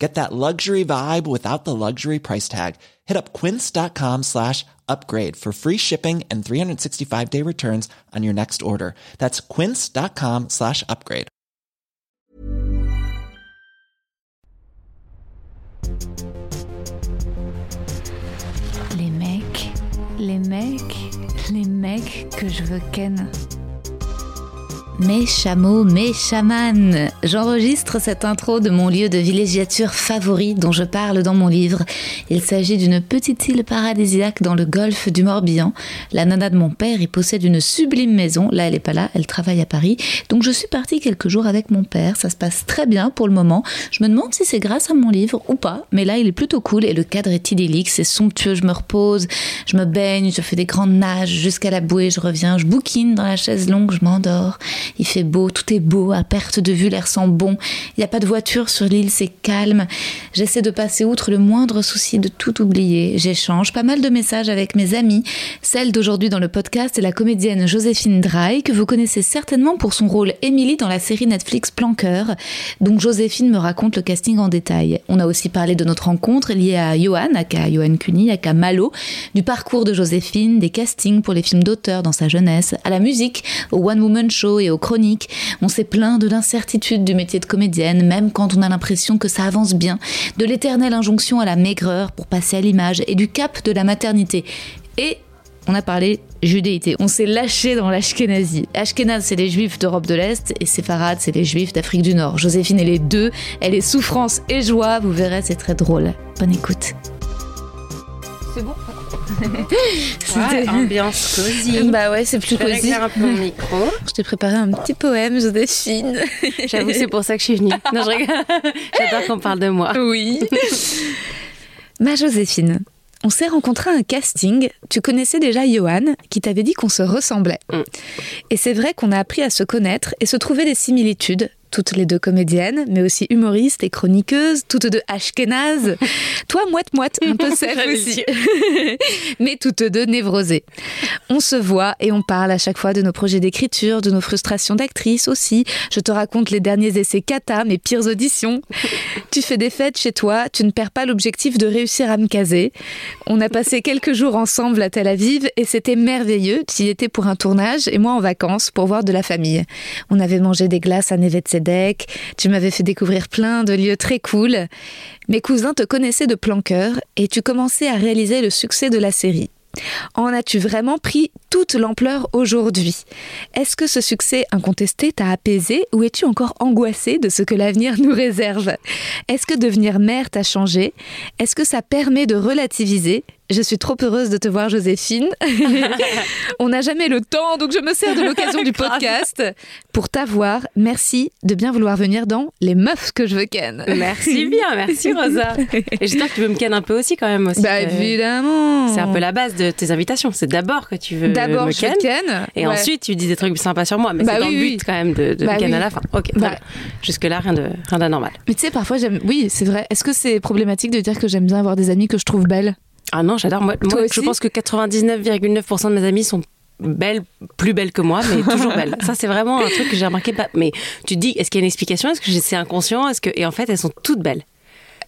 Get that luxury vibe without the luxury price tag. Hit up quince.com slash upgrade for free shipping and 365 day returns on your next order. That's quince.com slash upgrade. Les mecs, les mecs, les mecs que je veux ken. Mes chameaux, mes chamans. J'enregistre cette intro de mon lieu de villégiature favori dont je parle dans mon livre. Il s'agit d'une petite île paradisiaque dans le golfe du Morbihan. La nana de mon père y possède une sublime maison. Là, elle est pas là, elle travaille à Paris. Donc je suis partie quelques jours avec mon père. Ça se passe très bien pour le moment. Je me demande si c'est grâce à mon livre ou pas. Mais là, il est plutôt cool et le cadre est idyllique. C'est somptueux. Je me repose, je me baigne, je fais des grandes nages jusqu'à la bouée. Je reviens, je bouquine dans la chaise longue, je m'endors. Il fait beau, tout est beau, à perte de vue, l'air sent bon. Il n'y a pas de voiture sur l'île, c'est calme. J'essaie de passer outre le moindre souci de tout oublier. J'échange pas mal de messages avec mes amis. Celle d'aujourd'hui dans le podcast est la comédienne Joséphine Dry, que vous connaissez certainement pour son rôle Émilie dans la série Netflix Planqueur. Donc Joséphine me raconte le casting en détail. On a aussi parlé de notre rencontre liée à Johan, aka Johan Cuny, aka Malo, du parcours de Joséphine, des castings pour les films d'auteur dans sa jeunesse, à la musique, au One Woman Show et aux chroniques. On s'est plaint de l'incertitude du métier de comédienne, même quand on a l'impression que ça avance bien, de l'éternelle injonction à la maigreur pour passer à l'image et du cap de la maternité. Et on a parlé judéité. On s'est lâché dans l'ashkenazi. Ashkenaz, c'est les juifs d'Europe de l'Est et Séfarad, c'est les juifs d'Afrique du Nord. Joséphine est les deux. Elle est souffrance et joie. Vous verrez, c'est très drôle. Bonne écoute. C'est bon? Ouais, ambiance cosy. Bah ouais, c'est plus Je vais cosy. un peu mon micro. Je t'ai préparé un petit poème, Joséphine. J'avoue, c'est pour ça que je suis venue. Non, je rigole. J'adore qu'on parle de moi. Oui. Ma Joséphine, on s'est rencontré à un casting. Tu connaissais déjà Johan, qui t'avait dit qu'on se ressemblait. Mm. Et c'est vrai qu'on a appris à se connaître et se trouver des similitudes. Toutes les deux comédiennes, mais aussi humoristes et chroniqueuses, toutes deux ashkénazes. Toi, moite-moite, un peu sèche J'allais aussi. mais toutes deux névrosées. On se voit et on parle à chaque fois de nos projets d'écriture, de nos frustrations d'actrice aussi. Je te raconte les derniers essais kata, mes pires auditions. Tu fais des fêtes chez toi, tu ne perds pas l'objectif de réussir à me caser. On a passé quelques jours ensemble à Tel Aviv et c'était merveilleux. Tu y étais pour un tournage et moi en vacances pour voir de la famille. On avait mangé des glaces à Neve Tu m'avais fait découvrir plein de lieux très cool. Mes cousins te connaissaient de plan cœur et tu commençais à réaliser le succès de la série. En as-tu vraiment pris toute l'ampleur aujourd'hui? Est-ce que ce succès incontesté t'a apaisé ou es-tu encore angoissé de ce que l'avenir nous réserve? Est-ce que devenir mère t'a changé? Est-ce que ça permet de relativiser je suis trop heureuse de te voir, Joséphine. On n'a jamais le temps, donc je me sers de l'occasion du podcast pour t'avoir. Merci de bien vouloir venir dans Les meufs que je veux ken. Merci bien, merci Rosa. Et j'espère que tu veux me ken un peu aussi quand même. Aussi, Bah Euh, évidemment. C'est un peu la base de tes invitations. C'est d'abord que tu veux D'abord, me ken. ken. Et Ouais. ensuite, tu dis des trucs sympas sur moi. Mais Bah c'est dans oui, le but quand même de, de Bah me ken oui. à la fin. Ok, Bah. Jusque-là, rien de rien d'anormal. Mais tu sais, parfois, j'aime. Oui, c'est vrai. Est-ce que c'est problématique de dire que j'aime bien avoir des amis que je trouve belles? Ah non, j'adore. Moi, moi, je pense que 99,9% de mes amis sont belles, plus belles que moi, mais toujours belles. Ça, c'est vraiment un truc que j'ai remarqué. Pas... Mais tu te dis, est-ce qu'il y a une explication? Est-ce que c'est inconscient? Est-ce que et en fait, elles sont toutes belles.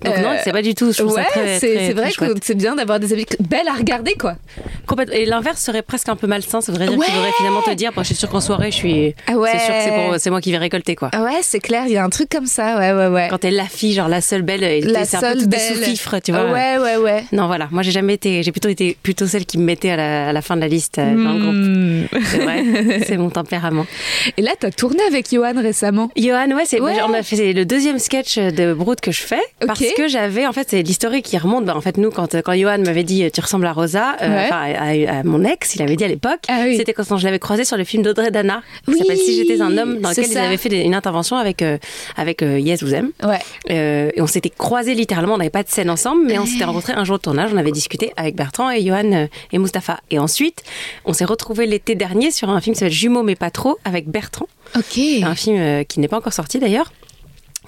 Donc non, Euh, c'est pas du tout. Je trouve ouais, ça très, c'est vrai que c'est bien d'avoir des habits belles à regarder, quoi. Et l'inverse serait presque un peu malsain. Ça voudrait dire Ouais. qu'il faudrait finalement te dire, je suis sûr qu'en soirée, je suis. Ouais. C'est sûr que c'est moi qui vais récolter quoi. Ouais, c'est clair, il y a un truc comme ça, ouais, ouais, ouais. Quand t'es la fille, genre la seule belle, et La c'est un peu seule belle. sous-fifres, tu vois. Ouais, ouais, ouais. Non, voilà. Moi, j'ai jamais été. J'ai plutôt été plutôt celle qui me mettait à la, à la fin de la liste euh, dans le groupe. Hmm. C'est vrai. c'est mon tempérament. Et là, t'as tourné avec Johan récemment. Johan, ouais, c'est, Ouais. on a fait c'est le deuxième sketch de Brood que je fais parce Que j'avais, en fait, c'est l'historique qui remonte. Bah, en fait, nous, quand, quand Johan m'avait dit, tu ressembles à Rosa, euh, Ouais. à, à mon ex, il avait dit à l'époque, Ah oui. c'était quand je l'avais croisé sur le film d'Audrey Dana, qui Oui, s'appelle Si j'étais un homme, dans lequel ils ça. avaient fait des- une intervention avec, euh, avec euh, Yes, vous aime. Ouais. Euh, et on s'était croisés littéralement, on n'avait pas de scène ensemble, mais on s'était rencontrés un jour de tournage, on avait discuté avec Bertrand et Johan euh, et Mustapha. Et ensuite, on s'est retrouvés l'été dernier sur un film qui s'appelle Jumeaux mais pas trop avec Bertrand, Ok. un film qui n'est pas encore sorti d'ailleurs.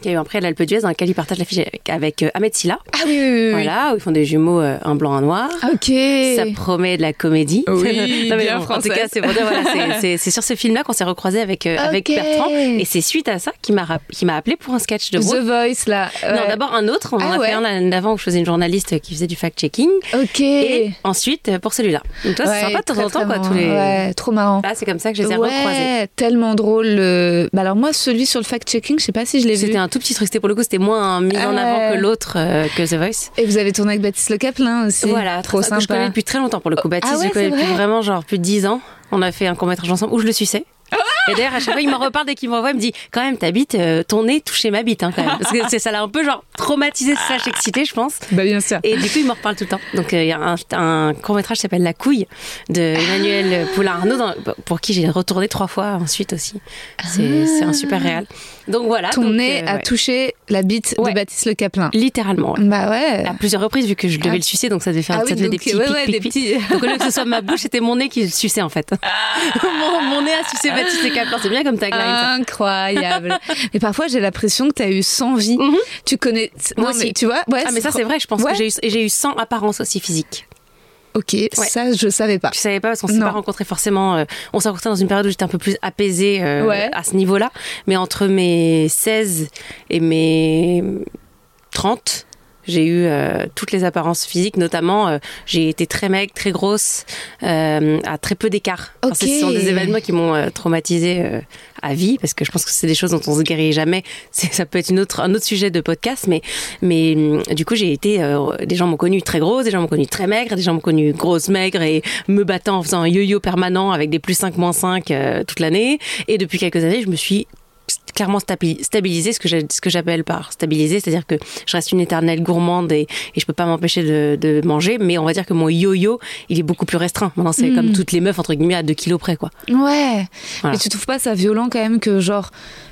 Qui a eu un prix à l'Alpe d'Huez dans lequel il partage l'affiche avec, avec euh, Ahmed Silla. Ah oui, oui. Voilà, où ils font des jumeaux, euh, un blanc, un noir. Ok. Ça promet de la comédie. Oui, Non, mais bien bon, en tout cas, c'est pour dire, voilà, c'est- c'est- c'est sur ce film-là qu'on s'est recroisé avec, euh, avec Ok. Bertrand. Et c'est suite à ça qu'il m'a m'a appelé pour un sketch de The Brooke. Voice, là. Non, d'abord un autre. On en Ah a ouais. fait un l'année d'avant où je faisais une journaliste qui faisait du fact-checking. Ok. Et ensuite, euh, pour celui-là. Donc, toi, c'est Ouais, sympa de temps en temps, quoi, tous les. Ouais, trop marrant. Là, c'est comme ça que je les ai recroisés. Ouais, tellement drôle. le- Bah alors moi, celui sur le fact-checking, je sais pas si je l'ai vu. Un tout petit truc. C'était pour le coup, c'était moins mis en Ah avant que l'autre, euh, que The Voice. Et vous avez tourné avec Baptiste Le Caplin aussi. Voilà, trop que je connais sympa. depuis très longtemps pour le coup. Baptiste, Ah ouais, je connais depuis vrai vraiment genre plus de 10 ans. On a fait un court métrage ensemble où je le suçais. Et d'ailleurs, à chaque fois, il m'en reparle dès qu'il me revoit, il me dit quand même, ta bite, euh, ton nez touchait ma bite, hein, quand même. Parce que c'est- ça l'a un peu genre traumatisé, ça, excité, je pense. Bah bien sûr. Et du coup, il me reparle tout le temps. Donc, euh, il y a un, un court métrage qui s'appelle La couille de Emmanuel Poulain-Arnaud, dans- pour qui j'ai retourné trois fois ensuite aussi. C'est c'est un super réel. Donc voilà. Ton donc, nez euh, a ouais. touché la bite Ouais. de Baptiste Le Caplin. Littéralement. ouais. Bah ouais. À plusieurs reprises, vu que je devais Ah. le sucer, donc ça devait faire Ah oui, ça devait des donc, petits ouais, pic, ouais, pic, des pic. petits- Donc au lieu que ce soit ma bouche, c'était mon nez qui le suçait en fait. mon, mon nez a sucé Baptiste Caplin. C'est bien comme tagline. ça. Incroyable. mais parfois, j'ai l'impression que tu as eu 100 vies. Mhm. Tu connais. Moi non, mais aussi. tu vois ouais, Ah mais ça c'est vrai, je pense Ouais. que j'ai eu, j'ai eu 100 apparences aussi physiques. Ok, ça, je savais pas. Tu savais pas parce qu'on s'est pas rencontrés forcément. euh, on s'est rencontrés dans une période où j'étais un peu plus apaisée euh, Ouais. à ce niveau-là. Mais entre mes 16 et mes 30, j'ai eu euh, toutes les apparences physiques, notamment euh, j'ai été très maigre, très grosse, euh, à très peu d'écart. Enfin, Ok. Ce sont des événements qui m'ont euh, traumatisée euh, à vie parce que je pense que c'est des choses dont on se guérit jamais. Ça peut être une autre, un autre sujet de podcast, mais mais hum, du coup j'ai été, euh, des gens m'ont connue très grosse, des gens m'ont connue très maigre, des gens m'ont connue grosse, maigre et me battant en faisant un yo-yo permanent avec des plus 5, moins 5 euh, toute l'année. Et depuis quelques années, je me suis clairement stabi- stabilisée, ce que j'ai- ce que j'appelle par stabiliser, c'est-à-dire que je reste une éternelle gourmande et, et je peux pas m'empêcher de, de manger, mais on va dire que mon yo-yo, il est beaucoup plus restreint. Maintenant, c'est Mm. comme toutes les meufs, entre guillemets, à 2 kilos près, quoi. Ouais. Voilà. Mais tu trouves pas ça violent quand même que, genre,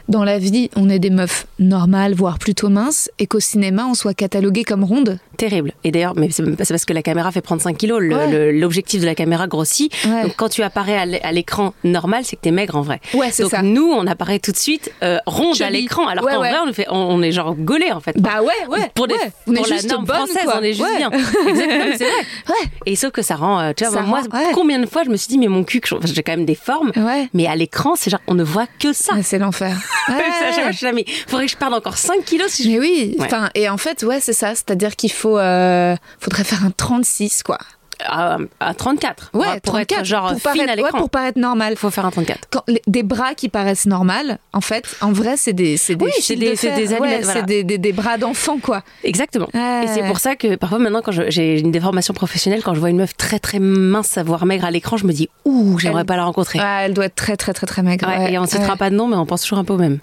dans la vie, on est des meufs normales, voire plutôt minces, et qu'au cinéma, on soit catalogué comme ronde Terrible. Et d'ailleurs, mais c'est parce que la caméra fait prendre 5 kilos. Ouais. L'objectif de la caméra grossit. Ouais. Donc quand tu apparais à l'é- à l'écran normal, c'est que t'es maigre en vrai. Ouais, c'est Donc ça. nous, on apparaît tout de suite euh, ronde à l'écran, alors Ouais, qu'en ouais. vrai, on, fait, on, on est genre gaulé en fait. Bah ouais, ouais. Pour, des. On est pour la juste norme bonne, française, quoi. on est juste bien. Exactement, c'est vrai. Et sauf que ça rend, euh, tu vois, Ça moi, rend- combien de fois je me suis dit, mais mon cul, j'ai quand même des formes, mais à l'écran, c'est genre, on ne voit que ça. C'est l'enfer. Ouais. À chaque fois, je suis là, mais faudrait que je perde encore 5 kilos si je Mais oui, enfin, et en fait, ouais, c'est ça. C'est-à-dire qu'il faut, euh, faudrait faire un 36, quoi. À, à 34. Ouais, pour 34, être genre pour fine paraître, à ouais, pour paraître normal. Il faut faire un 34. Quand, les- des bras qui paraissent normales, en fait, en vrai, c'est des, c'est des, Oui, c'est des- de des Ouais, voilà. des, des, des bras d'enfant, quoi. Exactement. Et c'est pour ça que parfois maintenant quand j'ai une déformation professionnelle, quand je vois une meuf très très mince, voire maigre à l'écran, je me dis ouh, j'aimerais pas la rencontrer. Elle doit être très, très, très, très maigre. Et on ne citera pas de nom, mais on pense toujours un peu au même.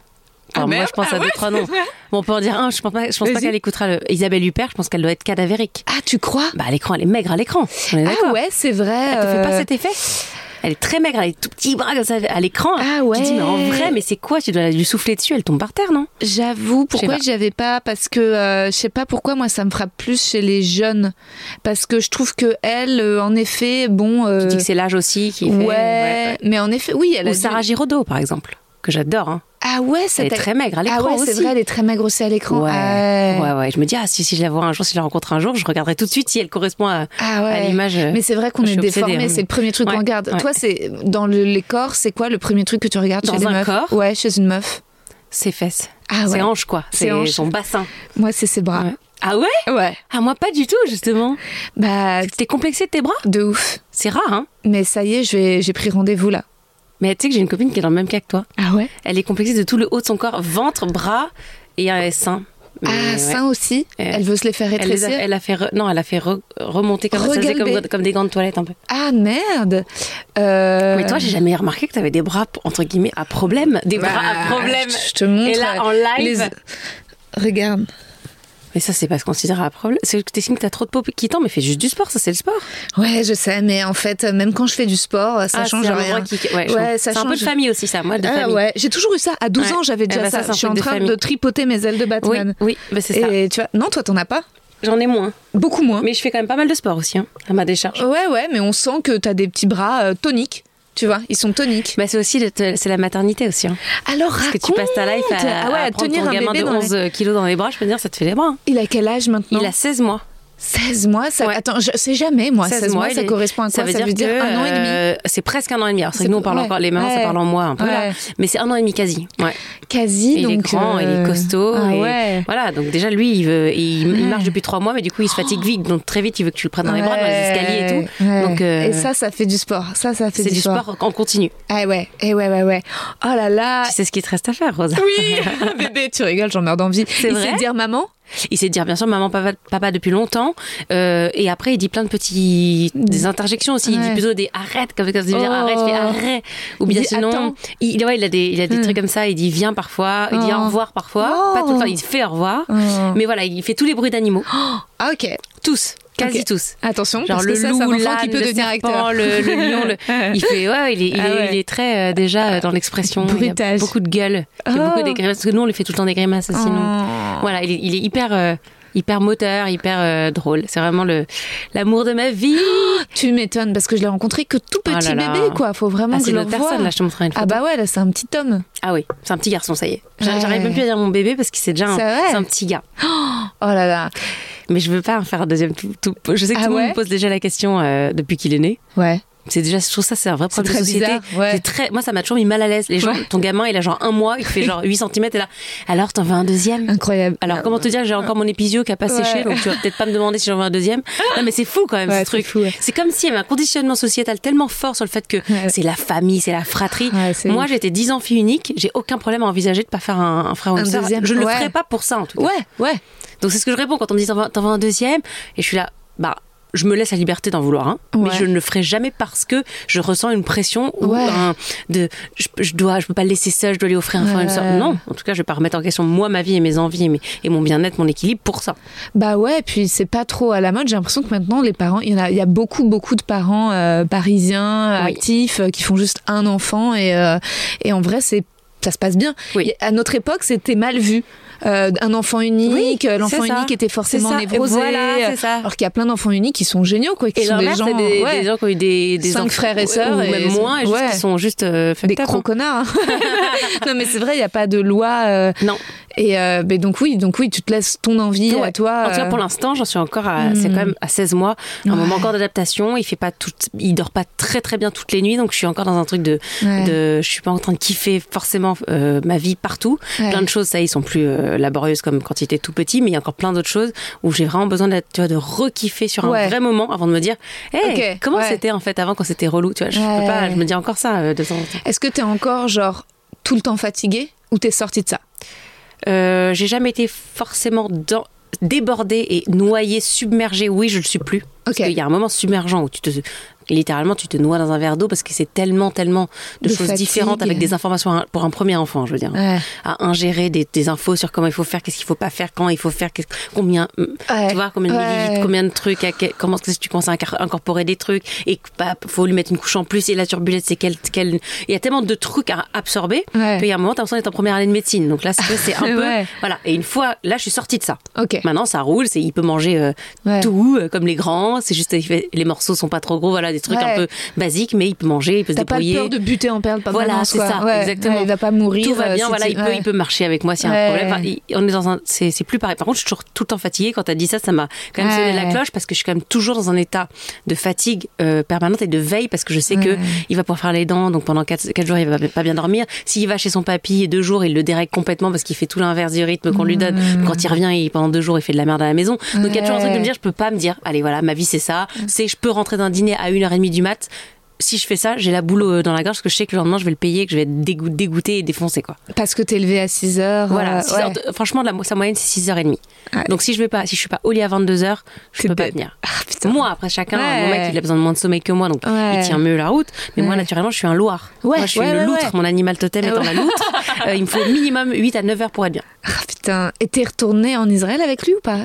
Ah, Alors moi, je pense Ah à deux trois noms. Bon, on peut en dire un. Je pense pas. Je pense pas qu'elle écoutera le Isabelle Huppert. Je pense qu'elle doit être cadavérique. Ah, tu crois? Bah à l'écran, elle est maigre à l'écran. Est. Ah ouais, c'est vrai. Elle te fait pas euh, cet effet? Elle est très maigre, elle a des tout petits bras comme ça à l'écran. Ah Tu te dis mais en ouais. vrai, mais c'est quoi? Tu dois lui souffler dessus, elle tombe par terre, non? J'avoue, pourquoi j'y avais pas? Parce que euh, je sais pas pourquoi moi ça me frappe plus chez les jeunes, parce que je trouve que elle, euh, en effet, bon. euh, Tu dis que c'est l'âge aussi qui ouais, fait. mais en effet, oui, elle a Ou dû- Sarah Giraudot, par exemple, que j'adore. Hein. Ah ouais, Elle est très maigre à l'écran Ah ouais, c'est vrai, elle est très maigre aussi à l'écran. Ouais. Ah ouais, ouais. Je me dis, ah, si, si je la vois un jour, si je la rencontre un jour, je regarderai tout de suite si elle correspond à, Ah ouais. à l'image. euh, Mais c'est vrai qu'on est déformé, hein. c'est le premier truc Ouais, qu'on regarde. ouais. Toi, c'est dans le- les corps, c'est quoi le premier truc que tu regardes Dans chez les un meufs corps Ouais, chez une meuf. Ses fesses. Ah ouais. Ses hanches, quoi. C'est hanches. son bassin. Moi, c'est ses bras. Ouais. Ah ouais Ouais. Ah moi pas du tout justement. Bah, T'es complexé de tes bras de ouf. C'est rare hein. Mais ça y est, j'ai pris rendez-vous là. Mais tu sais que j'ai une copine qui est dans le même cas que toi. Ah ouais? Elle est complexée de tout le haut de son corps, ventre, bras et un sein. Mais, Ah, ouais. ça aussi? Euh, Elle veut se les faire Elle, les a, rétrécir? elle a fait re- non, elle a fait re- remonter comme ça, comme, comme des gants de toilette un peu. Ah merde Euh, Mais toi, j'ai jamais remarqué que t'avais des bras entre guillemets à problème, des bras à bah, problème. Je te montre. Et là, en live. les- Regarde. Mais ça, c'est pas se considérer à problème. C'est que t'estimes que t'as trop de peau qui tend, mais fais juste du sport, ça c'est le sport. Ouais, je sais, mais en fait, même quand je fais du sport, ça Ah, change un rien. qui- ouais, Ouais, ça un peu de famille aussi, ça, moi, de Ah famille. ouais, j'ai toujours eu ça. À 12 Ouais. ans, j'avais déjà Eh ben, ça. un Je suis en de train famille. de tripoter mes ailes de Oui, Batman. oui, bah, c'est ça. Et tu vois, non, toi, t'en as pas? J'en ai moins. Beaucoup moins. Mais je fais quand même pas mal de sport aussi, hein, à ma décharge. Ouais, ouais, mais on sent que t'as des petits bras euh, toniques. Tu vois, ils sont toniques. Bah, c'est aussi le- c'est la maternité aussi. Hein. Alors, Parce que tu raconte passes ta life à, ah ouais, à tenir ton un gamin bébé de dans 11 kilos dans les bras, je peux dire, ça te fait les bras. hein. les- Il a quel âge maintenant? Il a 16 mois. 16 mois. Ça... Ouais. Attends, je sais jamais, moi. 16, mois, ça est- correspond à quoi? Ça veut dire, que, un an et demi? euh, C'est presque un an et demi. Alors, c'est que nous, on parle ouais. encore, les mamans, ça Ouais. parle en mois un peu là. Mais c'est un an et demi quasi. Quasi, il est donc. grand, il euh, est costaud. Ah et ouais. Voilà, donc déjà, lui, il, veut, marche depuis trois mois, mais du coup, il se fatigue vite. Donc, très vite, il veut que tu le prennes dans les bras, dans les escaliers et tout. Donc, euh, Et ça, ça fait du sport. Ça, ça fait c'est du sport en continu. Ah ouais, et ouais, ouais, ouais. Oh là là. Tu sais ce qu'il te reste à faire, Rosa. Oui, bébé, tu rigoles, j'en meurs d'envie. C'est Il sait dire maman? Il sait dire bien sûr maman, papa, papa depuis longtemps. Euh, et après, il dit plein de petits des interjections aussi. Il dit plutôt des arrête comme il dit Oh. arrête, il fait arrête. Ou Il bien dit sinon, attends. il, ouais, il a des il a des Hmm. trucs comme ça. Il dit viens parfois. Il dit Oh. au revoir parfois. Oh. Pas tout le temps. Il fait au revoir. Oh. Mais voilà, il fait tous les bruits d'animaux. Ah ok. Tous, quasi tous. Attention, Genre parce le que ça, loup, un l'âne, qui peut le devenir serpent, acteur. le, le lion. le- Il fait ouais, il est, il Ah est, ouais. il est très euh, déjà euh, dans l'expression. Il a beaucoup de gueule. Il fait Oh. beaucoup des grimaces. Parce que nous, on lui fait tout le temps des grimaces nous. Oh. Voilà, il est, il est hyper, euh, hyper moteur, hyper euh, drôle. C'est vraiment le l'amour de ma vie. Tu m'étonnes parce que je l'ai rencontré que tout Oh là petit là. bébé, quoi. Faut vraiment Ah, que c'est je le personne. Là, je te montrerai une photo. Ah bah ouais, là c'est un petit homme. Ah oui, c'est un petit garçon, ça y est. Ouais. J'arrive même plus à dire mon bébé parce que c'est déjà un, c'est un petit gars. Oh là là. Mais je veux pas en faire un deuxième. Tout, tout- je sais que Ah tout le ouais monde me pose déjà la question euh, depuis qu'il est né. Ouais. C'est déjà, je trouve ça, c'est un vrai problème de société. bizarre, ouais. C'est très, moi, ça m'a toujours mis mal à l'aise. Les gens, Ouais. ton gamin, il a genre un mois, il fait genre 8 cm et là, alors t'en veux un deuxième? Incroyable. Alors, comment te dire, j'ai encore mon épisio qui a pas Ouais. séché, donc tu vas peut-être pas me demander si j'en veux un deuxième. Non, mais c'est fou quand même, ce c'est truc. C'est comme s'il y avait un conditionnement sociétal tellement fort sur le fait que c'est la famille, c'est la fratrie. Moi, j'étais 10 ans fille unique, j'ai aucun problème à envisager de pas faire un, un frère ou Un une sœur. deuxième, Je ne le ferai pas pour ça, en tout cas. Ouais, ouais. Donc, c'est ce que je réponds quand on me dit t'en veux un deuxième, et je suis là, bah, je me laisse la liberté d'en vouloir un, mais Ouais. je ne le ferai jamais parce que je ressens une pression ou Ouais. un de je, je dois je peux pas le laisser seul, je dois lui offrir un frère ou une. Ouais. Non, en tout cas, je vais pas remettre en question moi ma vie et mes envies et, mes- et mon bien-être, mon équilibre pour ça. Bah ouais, puis c'est pas trop à la mode. J'ai l'impression que maintenant les parents, il y en a, il y a beaucoup beaucoup de parents euh, parisiens Oui. actifs euh, qui font juste un enfant et euh, et en vrai c'est ça se passe bien. Oui. À notre époque, c'était mal vu. Euh, un enfant unique, Oui, euh, l'enfant unique était forcément névrosé. voilà. Alors qu'il y a plein d'enfants uniques qui sont géniaux, quoi, qui Et sont des gens, des, ouais, des gens qui ont eu des, des Cinq frères et sœurs ou et- même moins, et juste ouais. qui sont juste euh, des gros hein. connards. non, mais c'est vrai, il n'y a pas de loi. euh, Non. Et euh, mais donc oui, donc oui, tu te laisses ton envie Ouais. à toi. En tout cas, euh, pour l'instant, j'en suis encore à, c'est Hmm. quand même à 16 mois, un Ouais. moment encore d'adaptation. Il fait pas tout, il dort pas très très bien toutes les nuits, donc je suis encore dans un truc de, Ouais. de, je suis pas en train de kiffer forcément euh, ma vie partout. Plein de choses, ça, ils sont plus euh, laborieuses comme quand il était tout petit, mais il y a encore plein d'autres choses où j'ai vraiment besoin d'être, tu vois, de re-kiffer sur un vrai moment avant de me dire, hey, comment c'était en fait avant quand c'était relou, tu vois. Je peux pas, je me dis encore ça euh, de temps en temps. Est-ce que t'es encore genre tout le temps fatigué ou t'es sorti de ça? Euh, j'ai jamais été forcément dans débordée et noyée, submergée. Oui, je le suis plus. Parce qu'il y a un moment submergent où tu te littéralement tu te noies dans un verre d'eau parce que c'est tellement tellement de, De choses fatigue. différentes avec des informations pour un premier enfant, je veux dire. Ouais. À ingérer des, des infos sur comment il faut faire, qu'est-ce qu'il faut pas faire, quand il faut faire, combien, Ouais. tu vois, combien de Ouais. millilitres, combien de trucs, à comment est-ce que tu commences à incorporer des trucs et que, bah, faut lui mettre une couche en plus et la turbulette c'est quel, quel, il y a tellement de trucs à absorber Ouais. qu'il y a un moment t'as l'impression d'être en première année de médecine. Donc là c'est un peu, voilà. Et une fois, là je suis sortie de ça. Ok. Maintenant, ça roule, c'est, il peut manger euh, tout, euh, comme les grands. C'est juste, les morceaux sont pas trop gros, voilà, des trucs un peu basiques, mais il peut manger, il peut se T'as pas débrouiller. peur de buter en perle Voilà, permanence, c'est ça, Ouais, exactement. ouais, il va pas mourir. Tout va euh, bien, voilà, il peut, il marcher avec moi s'il y a un problème. Enfin, il- on est dans un, c'est, c'est plus pareil. Par contre, je suis toujours tout le temps fatiguée. Quand t'as dit ça, ça m'a quand même sonné la cloche parce que je suis quand même toujours dans un état de fatigue euh, permanente et de veille parce que je sais que il va pouvoir faire les dents. Donc pendant 4, jours, il va pas bien dormir. S'il va chez son papy deux jours, il le dérègle complètement parce qu'il fait tout l'inverse du rythme qu'on lui donne. Quand il revient, il, pendant deux jours, il fait de la merde à la maison. Donc il y a toujours un truc de me dire, je peux pas me dire, allez voilà, ma vie c'est ça. C'est, je peux rentrer d'un dîner à 1h30 du mat. Si je fais ça, j'ai la boule euh, dans la gorge parce que je sais que le lendemain, je vais le payer, que je vais être dégoût- dégoûté et défoncé, quoi. Parce que t'es levé à 6 heures. Voilà, euh, six ouais. heures de- franchement, la, sa moyenne, c'est 6h30. Ouais. Donc si je vais pas, si je suis pas au lit à 22h, je peux pas tenir. Ah. Moi, après chacun, Ouais. mon mec, il a besoin de moins de sommeil que moi, donc il tient mieux la route. Mais moi, naturellement, je suis un loir. Moi, je suis ouais, loutre. Mon animal totem étant la loutre. Euh, il me faut minimum 8 à 9 heures pour être bien. Ah, putain. Et t'es retourné en Israël avec lui ou pas?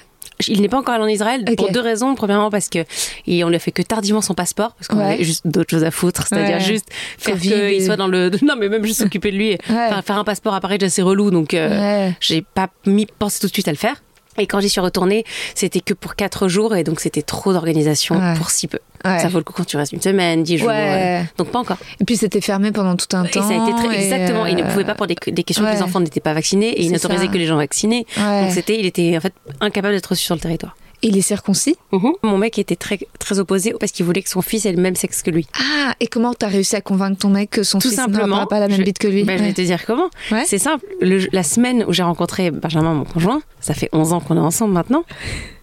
Il n'est pas encore allé en Israël pour deux raisons. Premièrement, parce que et on lui a fait que tardivement son passeport, parce qu'on Ouais. avait juste d'autres choses à foutre, c'est-à-dire Ouais. juste faire qu'il et- soit dans le. Non, mais même juste s'occuper de lui. et Faire, faire un passeport à Paris, déjà, c'est relou, donc euh, Ouais. j'ai pas mis pensé tout de suite à le faire. Et quand j'y suis retournée, c'était que pour quatre jours, et donc c'était trop d'organisation Ouais. pour si peu. Ouais. Ça vaut le coup quand tu restes une semaine, dix jours. Ouais. euh, donc pas encore. Et puis c'était fermé pendant tout un Et temps. ça a été très, et, exactement. Il ne euh, pouvait pas pour des, des questions que les enfants n'étaient pas vaccinés et il C'est n'autorisait ça. que les gens vaccinés. Donc c'était, il était en fait incapable d'être reçu sur le territoire. Il est circoncis Mon mec était très très opposé parce qu'il voulait que son fils ait le même sexe que lui. Ah, et comment t'as réussi à convaincre ton mec que son Tout fils n'aura pas la même je- bite que lui? Ben, Je vais te dire comment. Ouais. C'est simple. Le- la semaine où j'ai rencontré Benjamin, mon conjoint, ça fait 11 ans qu'on est ensemble maintenant.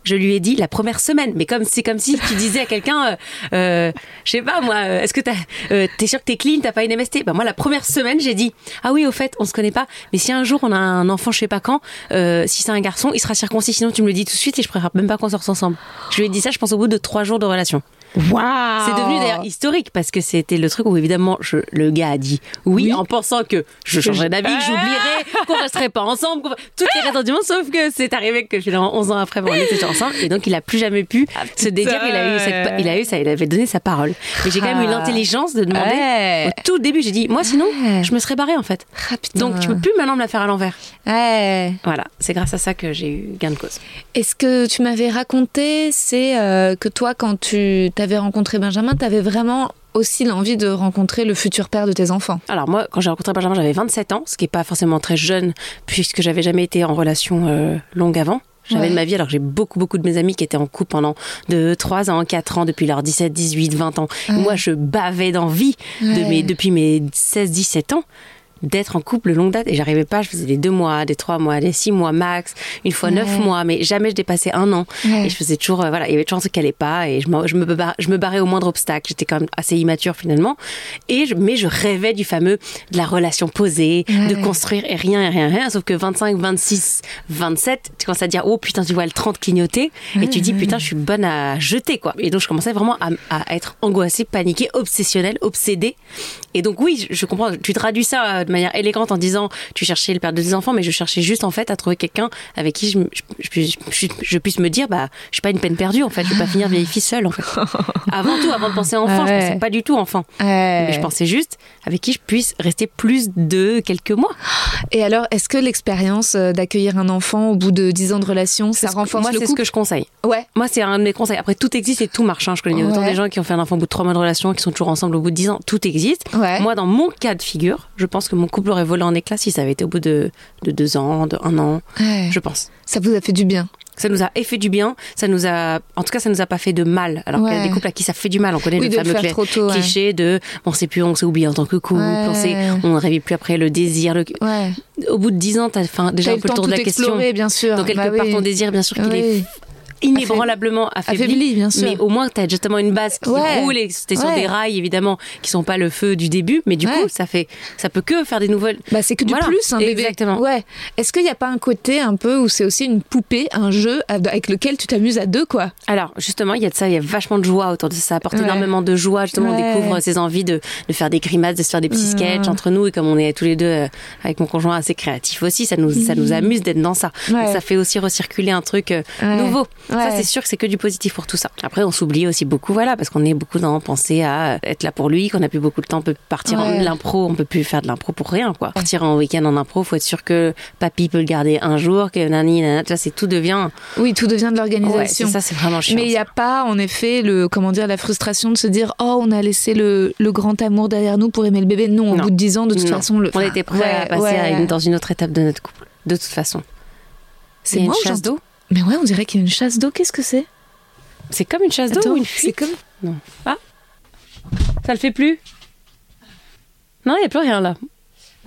Je lui ai dit la première semaine, mais comme c'est comme si tu disais à quelqu'un, euh, euh, je sais pas moi, euh, est-ce que t'as, euh, t'es sûr que t'es clean, t'as pas une MST Ben moi la première semaine j'ai dit ah oui au fait on se connaît pas, mais si un jour on a un enfant je sais pas quand, euh, si c'est un garçon il sera circoncis, sinon tu me le dis tout de suite et je préfère même pas qu'on sorte ensemble. Je lui ai dit ça je pense au bout de trois jours de relation. C'est devenu d'ailleurs historique parce que c'était le truc où évidemment je, le gars a dit oui, Oui. en pensant que je changerais d'avis, que j'oublierais, qu'on resterait pas ensemble, toutes les raisons du monde, sauf que c'est arrivé que finalement 11 ans après, bon, on était ensemble et donc il a plus jamais pu se dédire. Il a eu, cette, il a eu ça, il avait donné sa parole. Mais j'ai quand même eu Ah. l'intelligence de demander. Ouais. Au tout début, j'ai dit moi sinon Ouais. je me serais barrée en fait. Ah. Donc tu peux plus maintenant me la faire à l'envers. Ouais. Voilà, c'est grâce à ça que j'ai eu gain de cause. Et ce que tu m'avais raconté, c'est euh, que toi, quand tu t'avais rencontré Benjamin, t'avais vraiment aussi l'envie de rencontrer le futur père de tes enfants. Alors moi, quand j'ai rencontré Benjamin, j'avais 27 ans, ce qui est pas forcément très jeune, puisque j'avais jamais été en relation euh, longue avant. Ouais. de ma vie, alors que j'ai beaucoup, beaucoup de mes amis qui étaient en couple pendant de 3 ans, 4 ans, depuis leurs 17, 18, 20 ans. Moi, je bavais d'envie de Ouais. mes, depuis mes 16, 17 ans d'être en couple longue date. Et j'arrivais pas je faisais des deux mois des trois mois des six mois max une fois neuf Ouais. mois mais jamais je dépassais un an. Ouais. et je faisais toujours euh, voilà il y avait toujours truc qui allait pas et je me, je me, bar- je me barrais au moindre obstacle. J'étais quand même assez immature finalement. Et je, mais je rêvais du fameux de la relation posée de construire et rien et rien rien. Sauf que 25 26 27 tu commences à dire oh putain tu vois le 30 clignoter et tu dis putain je suis bonne à jeter quoi. Et donc je commençais vraiment à, à être angoissée paniquée obsessionnelle obsédée. Et donc oui je, je comprends. Tu traduis ça euh, de manière élégante en disant tu cherchais le père de tes enfants mais je cherchais juste en fait à trouver quelqu'un avec qui je, je, je puisse- je- je puisse me dire bah je suis pas une peine perdue en fait je vais pas finir vieille fille seule en fait avant tout avant de penser enfant je Ouais. pensais pas du tout enfant Ouais. mais je pensais juste avec qui je puisse rester plus de quelques mois. Et alors, est-ce que l'expérience euh, d'accueillir un enfant au bout de 10 ans de relation, ça renforce Moi, le c'est ce couple que je conseille. Ouais. Moi, c'est un de mes conseils. Après, tout existe et tout marche. hein. Je connais autant Ouais. des gens qui ont fait un enfant au bout de trois mois de relation, qui sont toujours ensemble au bout de dix ans. Tout existe. Moi, dans mon cas de figure, je pense que mon couple aurait volé en éclats si ça avait été au bout de, de deux ans, de un an. Ouais. Je pense. Ça vous a fait du bien. Ça nous a fait du bien. Ça nous a, en tout cas, ça nous a pas fait de mal. Alors qu'il y a Ouais. des couples à qui ça fait du mal. On connaît Oui, le fameux tôt, ouais. cliché de, on sait plus, on s'est oublié en tant que couple, Ouais. on sait, on ne rêve plus après le désir. le- Ouais. Au bout de dix ans, t'as fait déjà un peu le tour de la question. explorer, bien sûr. Donc quelque Bah part oui. ton désir bien sûr qu'il est. inébranlablement affaibli, Affaibli, bien sûr. mais au moins t'as justement une base qui Ouais. roule et sur Ouais. des rails évidemment qui sont pas le feu du début mais du Ouais. coup ça fait ça peut que faire des nouvelles Bah, c'est que du Voilà. plus, un bébé. Exactement. Ouais. Est-ce qu'il n'y a pas un côté un peu où c'est aussi une poupée, un jeu avec lequel tu t'amuses à deux, quoi? Alors justement il y a de ça il y a vachement de joie autour de ça ça apporte énormément de joie justement on découvre ses envies de, de faire des grimaces de se faire des petits sketchs entre nous et comme on est tous les deux euh, avec mon conjoint assez créatif aussi ça nous ça nous amuse d'être dans ça ça fait aussi recirculer un truc euh, Ouais. Ça, c'est sûr que c'est que du positif pour tout ça. Après, on s'oublie aussi beaucoup, voilà, parce qu'on est beaucoup dans penser à être là pour lui, qu'on a plus beaucoup de temps, on peut partir en Ouais. de l'impro, on peut plus faire de l'impro pour rien, quoi. Partir en week-end en impro, faut être sûr que papy peut le garder un jour, que nani, nana, tu vois, c'est tout devient. Oui, tout devient de l'organisation. ça, c'est vraiment chiant. Mais il n'y a pas, en effet, le, comment dire, la frustration de se dire Oh, on a laissé le, le grand amour derrière nous pour aimer le bébé. Non, au Non. bout de 10 ans, de toute Non. façon, le. On était ouais, à passer à une- dans une autre étape de notre couple, de toute façon. C'est une chasse d'eau Mais ouais, on dirait qu'il y a une chasse d'eau. Qu'est-ce que c'est? C'est comme une chasse d'eau ou une C'est fuite comme. Ça le fait plus? Non, il n'y a plus rien là.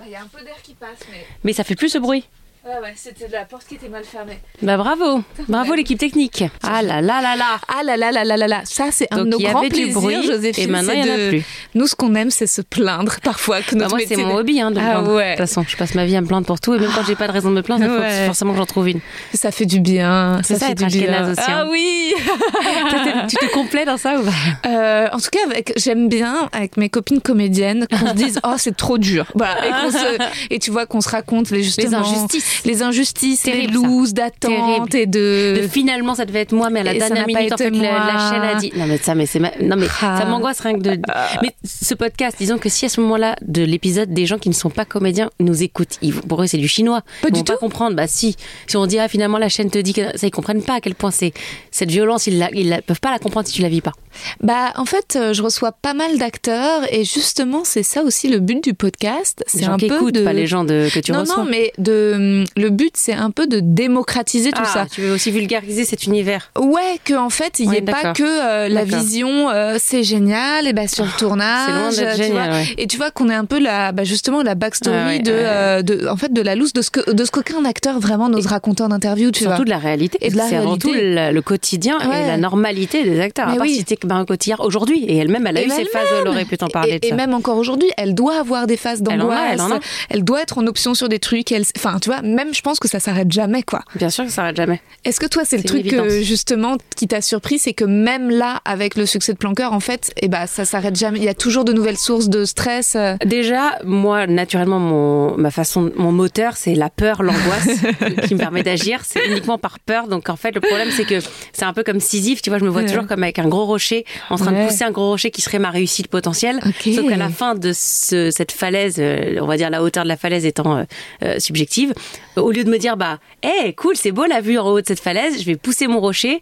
Il y a un peu d'air qui passe, mais. Mais ça fait plus ce bruit. Ouais, ouais, c'était la porte qui était mal fermée. Bah bravo, bravo l'équipe technique. Ah là là là là. Ah là là là là là là, ça c'est un de nos grands plaisirs, bruit Joséphine. et maintenant il y en a de- plus. Nous, ce qu'on aime, c'est se plaindre parfois que Bah, notre moi c'est mon hobby hein, de Ah plaindre. ouais. De toute façon, je passe ma vie à me plaindre pour tout et même quand j'ai pas de raison de me plaindre, il faut forcément que j'en trouve une. Ça fait du bien. C'est ça, fait être du bien. aussi, hein. Ah oui. Tu te complais dans ça ou pas? Euh, en tout cas, avec, j'aime bien avec mes copines comédiennes qu'on se dise oh c'est trop dur. Voilà, et, qu'on se- et tu vois qu'on se raconte les justement injustices. Les injustices, Terrible, les looses d'attente et de. De finalement ça devait être moi mais à la Et dernière pas minute en fait la moi. chaîne a dit non mais ça mais c'est ma- non mais Ah. ça m'angoisse rien que de mais ce podcast disons que si à ce moment-là de l'épisode des gens qui ne sont pas comédiens nous écoutent ils, pour eux c'est du chinois Pas ils du vont pas tout. comprendre bah si si on dit ah finalement la chaîne te dit que ça ils comprennent pas à quel point c'est cette violence ils la, ils la- peuvent pas la comprendre si tu la vis pas Bah en fait, euh, je reçois pas mal d'acteurs et justement c'est ça aussi le but du podcast. C'est un peu écoutent de pas les gens de, que tu non reçois non mais de le but c'est un peu de démocratiser tout Ah, ça. tu veux aussi vulgariser cet univers Ouais, que en fait, il n'y ait pas que euh, la vision, euh, c'est génial, et bah sur le tournage, c'est loin d'être génial, vois. ouais. Et tu vois qu'on est un peu la, bah justement la backstory Ah ouais, de, euh, de, en fait, de la loose de ce que, de ce qu'aucun acteur vraiment n'ose raconter en interview, tu surtout vois. de la réalité Et de la c'est avant tout le, le quotidien Ouais. et la normalité des acteurs Mais à part oui. si Marin Cotillard aujourd'hui et elle-même elle a Et eu ses phases où elle aurait pu t'en parler et, de et ça même encore aujourd'hui, elle doit avoir des phases Elle d'angoisse. elle a. Elle doit être en option sur des trucs. Elle, enfin, tu vois, même je pense que ça s'arrête jamais, quoi. bien sûr que ça s'arrête jamais Est-ce que toi, c'est le truc que, justement qui t'a surpris, c'est que même là, avec le succès de Planqueur, en fait, eh ben, ça s'arrête jamais. Il y a toujours de nouvelles sources de stress. euh. Déjà, moi, naturellement, mon, ma façon, mon moteur, c'est la peur, l'angoisse qui me permet d'agir. C'est uniquement par peur. Donc, en fait, le problème, c'est que c'est un peu comme Sisyphe. Tu vois, je me vois Ouais. toujours comme avec un gros rocher, en train Ouais. de pousser un gros rocher qui serait ma réussite potentielle. Ok. Sauf qu'à la fin de ce- cette falaise, euh, on va dire la hauteur de la falaise étant euh, subjective, au lieu de me dire, bah, hé, cool, c'est beau la vue en haut de cette falaise, je vais pousser mon rocher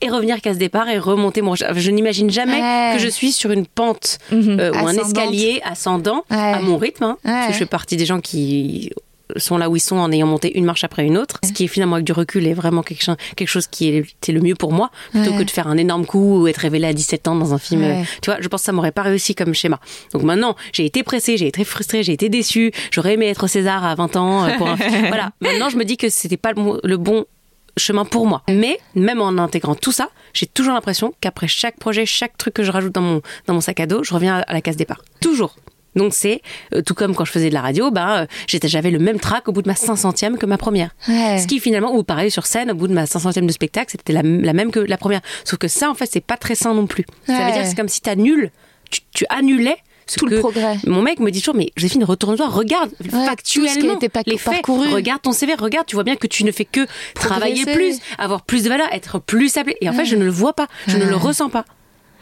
et revenir qu'à ce départ et remonter mon rocher. Je n'imagine jamais Ouais. que je suis sur une pente Mhm. euh, ou un escalier ascendant Ouais. à mon rythme. hein, Parce que je fais partie des gens qui sont là où ils sont en ayant monté une marche après une autre. Ce qui est finalement avec du recul est vraiment quelque chose, quelque chose qui est, c'est le mieux pour moi plutôt Ouais. que de faire un énorme coup ou être révélé à 17 ans dans un film. Ouais. euh, Tu vois, je pense que ça m'aurait pas réussi comme schéma. Donc maintenant, j'ai été pressée, j'ai été frustrée, j'ai été déçue. J'aurais aimé être César à 20 ans. euh, Pour un... voilà. Maintenant, je me dis que c'était pas le bon chemin pour moi. Mais même en intégrant tout ça, j'ai toujours l'impression qu'après chaque projet, chaque truc que je rajoute dans mon, dans mon sac à dos, je reviens à la case départ. Toujours. Donc c'est euh, tout comme quand je faisais de la radio, bah, euh, j'étais, j'avais le même track au bout de ma 500e que ma première. Ouais. Ce qui finalement, ou pareil sur scène, au bout de ma 500e de spectacle, c'était la, la même que la première. Sauf que ça, en fait, c'est pas très sain non plus. Ça Ouais. veut dire que c'est comme si t'annules, tu, tu annulais Tout le progrès. Mon mec me dit toujours, mais Joséphine, retourne-toi, regarde a factuellement pas- les faits, parcouru. regarde ton CV, regarde, tu vois bien que tu ne fais que travailler plus, avoir plus de valeur, être plus appelé. Et en fait, je ne le vois pas, je ne Ouais. le ressens pas.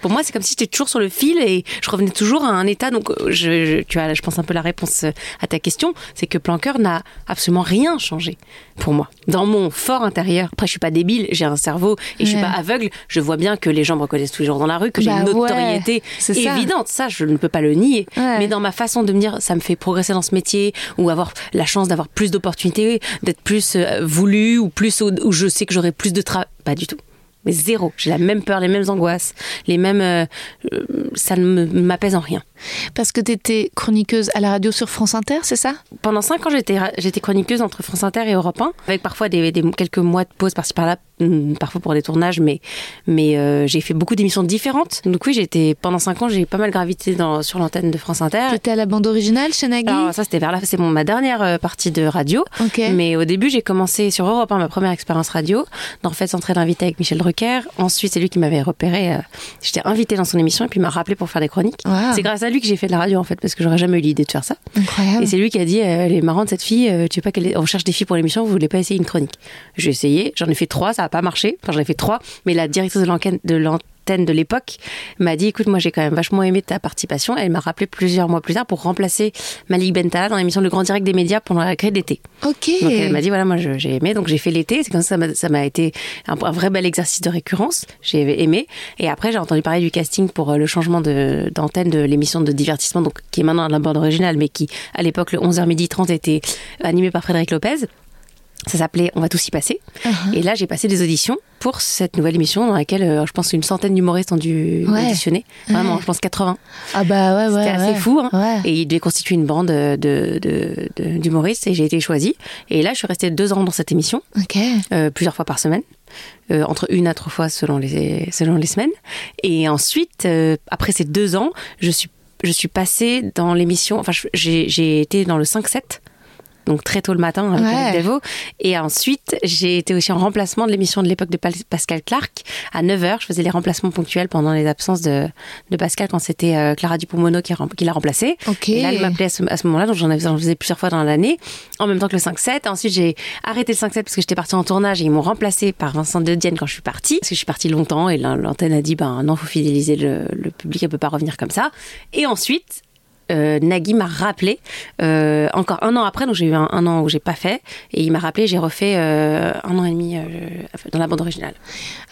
Pour moi, c'est comme si j'étais toujours sur le fil et je revenais toujours à un état. Donc, euh, je, je- tu as, je pense, un peu la réponse euh, à ta question. C'est que Planqueur n'a absolument rien changé pour moi. Dans mon fort intérieur, après, je suis pas débile, j'ai un cerveau et je suis Ouais. pas aveugle. Je vois bien que les gens me reconnaissent tous les jours dans la rue, que j'ai Bah une ouais, notoriété c'est ça. évidente. Ça, je ne peux pas le nier. Ouais. Mais dans ma façon de me dire, ça me fait progresser dans ce métier ou avoir la chance d'avoir plus d'opportunités, d'être plus euh, voulu ou plus où je sais que j'aurai plus de travail. Pas du tout. Mais zéro. J'ai la même peur, les mêmes angoisses, les mêmes. euh, euh, ça ne m'apaise en rien. Parce que t'étais chroniqueuse à la radio sur France Inter, c'est ça? Pendant cinq ans, j'étais chroniqueuse entre France Inter et Europe 1, avec parfois des, des- quelques mois de pause par-ci par-là, parfois pour des tournages, mais mais euh, j'ai fait beaucoup d'émissions différentes. Donc oui, j'étais pendant cinq ans, j'ai pas mal gravité dans, sur l'antenne de France Inter. T'étais à la bande originale chez Nagui? Alors ça, c'était vers la, c'est ma dernière euh, partie de radio. Mais au début, j'ai commencé sur Europe 1, ma première expérience radio, dans Refait centré d'invité avec Michel Drucker. Ensuite, c'est lui qui m'avait repéré. euh, J'étais invitée dans son émission et puis il m'a rappelé pour faire des chroniques. Wow. C'est grâce à lui que j'ai fait de la radio en fait, parce que j'aurais jamais eu l'idée de faire ça. Incroyable. Et c'est lui qui a dit, euh, elle est marrante cette fille, tu veux pas qu'elle ait- on cherche des filles pour l'émission, vous voulez pas essayer une chronique? J'ai essayé, j'en ai fait trois, ça a pas marché. Enfin, j'en ai fait trois, mais la directrice de l'antenne de l'antenne de l'époque m'a dit écoute moi j'ai quand même vachement aimé ta participation. Elle m'a rappelé plusieurs mois plus tard pour remplacer Malik Bentala dans l'émission Le Grand Direct des médias pendant la grille d'été. Ok. donc elle m'a dit voilà moi j'ai aimé. Donc j'ai fait l'été. C'est comme ça ça m'a- ça m'a été un, un vrai bel exercice de récurrence. J'ai aimé. Et après j'ai entendu parler du casting pour euh, le changement d'antenne de l'émission de divertissement donc qui est maintenant à la bande originale mais qui à l'époque le 11h30 était animé par Frédéric Lopez ça s'appelait On va tous y passer. Et là, j'ai passé des auditions pour cette nouvelle émission dans laquelle euh, je pense une centaine d'humoristes ont dû Ouais. auditionner. Vraiment, je pense 80. Ah bah ouais, ouais. C'était assez ouais. fou. hein. Et il devait constituer une bande de, de, de- d'humoristes et j'ai été choisie. Et là, je suis restée deux ans dans cette émission, Ok. euh, plusieurs fois par semaine. euh, entre une à trois fois selon les, selon les semaines. Et ensuite, euh, après ces deux ans, je suis, je suis passée dans l'émission, enfin, j'ai été dans le 5-7. Donc très tôt le matin avec Ouais. Delvaux. Et ensuite, j'ai été aussi en remplacement de l'émission de l'époque de Pascal Clark. À 9h, je faisais les remplacements ponctuels pendant les absences de, de Pascal quand c'était euh, Clara Dupont-Mono qui, qui l'a remplacé. Ok. Et là, elle m'appelait à ce, à ce moment-là, donc j'en faisais plusieurs fois dans l'année, en même temps que le 5-7. Ensuite, j'ai arrêté le 5-7 parce que j'étais partie en tournage et ils m'ont remplacé par Vincent de Dienne quand je suis partie. Parce que je suis partie longtemps et l'an- l'antenne a dit, ben non, faut fidéliser le, le public, elle peut pas revenir comme ça. Et ensuite, euh, Nagui m'a rappelé euh, encore un an après, donc j'ai eu un, un an où j'ai pas fait, et il m'a rappelé, j'ai refait euh, un an et demi euh, dans la bande originale.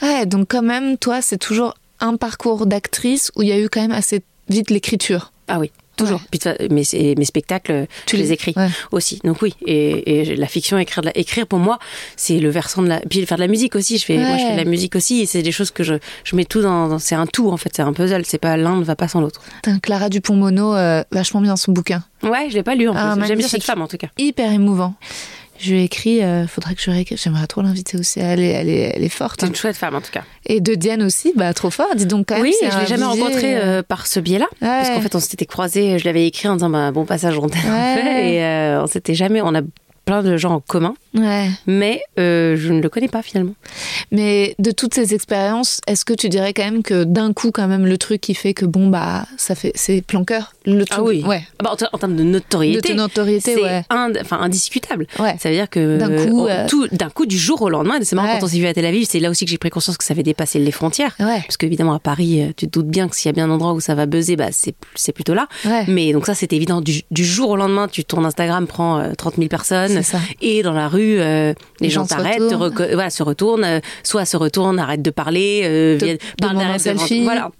Ouais, donc quand même, toi, c'est toujours un parcours d'actrice où il y a eu quand même assez vite l'écriture. Ah oui, toujours. Ouais. Puis, mes, spectacles, Tu je les- écris ouais. aussi. Donc oui, et, et la fiction, écrire, de la- écrire pour moi, c'est le versant de la. Puis faire de la musique aussi. Je fais, moi, je fais de la musique aussi, et c'est des choses que je, je mets tout dans. dans- c'est un tout en fait, c'est un puzzle. C'est pas l'un ne va pas sans l'autre. Clara Dupont-Mono, euh, vachement bien son bouquin. Ouais, je l'ai pas lu en Ah, plus. J'aime bien cette femme en tout cas. Hyper émouvant. Je lui ai écrit, euh, faudrait que je réécrive. J'aimerais trop l'inviter aussi. Elle est, elle est, elle est forte. C'est une chouette femme en tout cas. Et de Diane aussi, bah trop fort. Dis donc quand même. Oui, je l'ai jamais vivier, rencontré euh, euh, par ce biais-là. Parce qu'en fait, on s'était croisés, je l'avais écrit en disant bah, bon passage on Ouais. peu. Et euh, on s'était jamais. On a plein de gens en commun, Ouais. mais euh, je ne le connais pas finalement. Mais de toutes ces expériences, est-ce que tu dirais quand même que d'un coup, quand même, le truc qui fait que bon, bah, ça fait, c'est planqueur. Le truc? Ah oui. Ouais. Ah bah, en, ter- en termes de notoriété, De notoriété, c'est ouais. ind- enfin, indiscutable. Ouais. Ça veut dire que D'un coup, oh, euh, tout, d'un coup, du jour au lendemain, c'est marrant Ouais. quand on s'est vu à Tel Aviv, c'est là aussi que j'ai pris conscience que ça avait dépassé les frontières. Ouais. Parce qu'évidemment, à Paris, euh, tu te doutes bien que s'il y a bien un endroit où ça va buzzer, bah, c'est, c'est plutôt là. Mais donc ça, c'était évident. Du, du jour au lendemain, tu tournes Instagram, prends euh, 30 000 personnes. Et dans la rue, euh, les, Les gens se t'arrêtent, te retournent. reco- voilà, se retournent, euh, soit se retournent, arrêtent de parler, euh, viennent, parlent demandent un derrière devant- selfie. Voilà.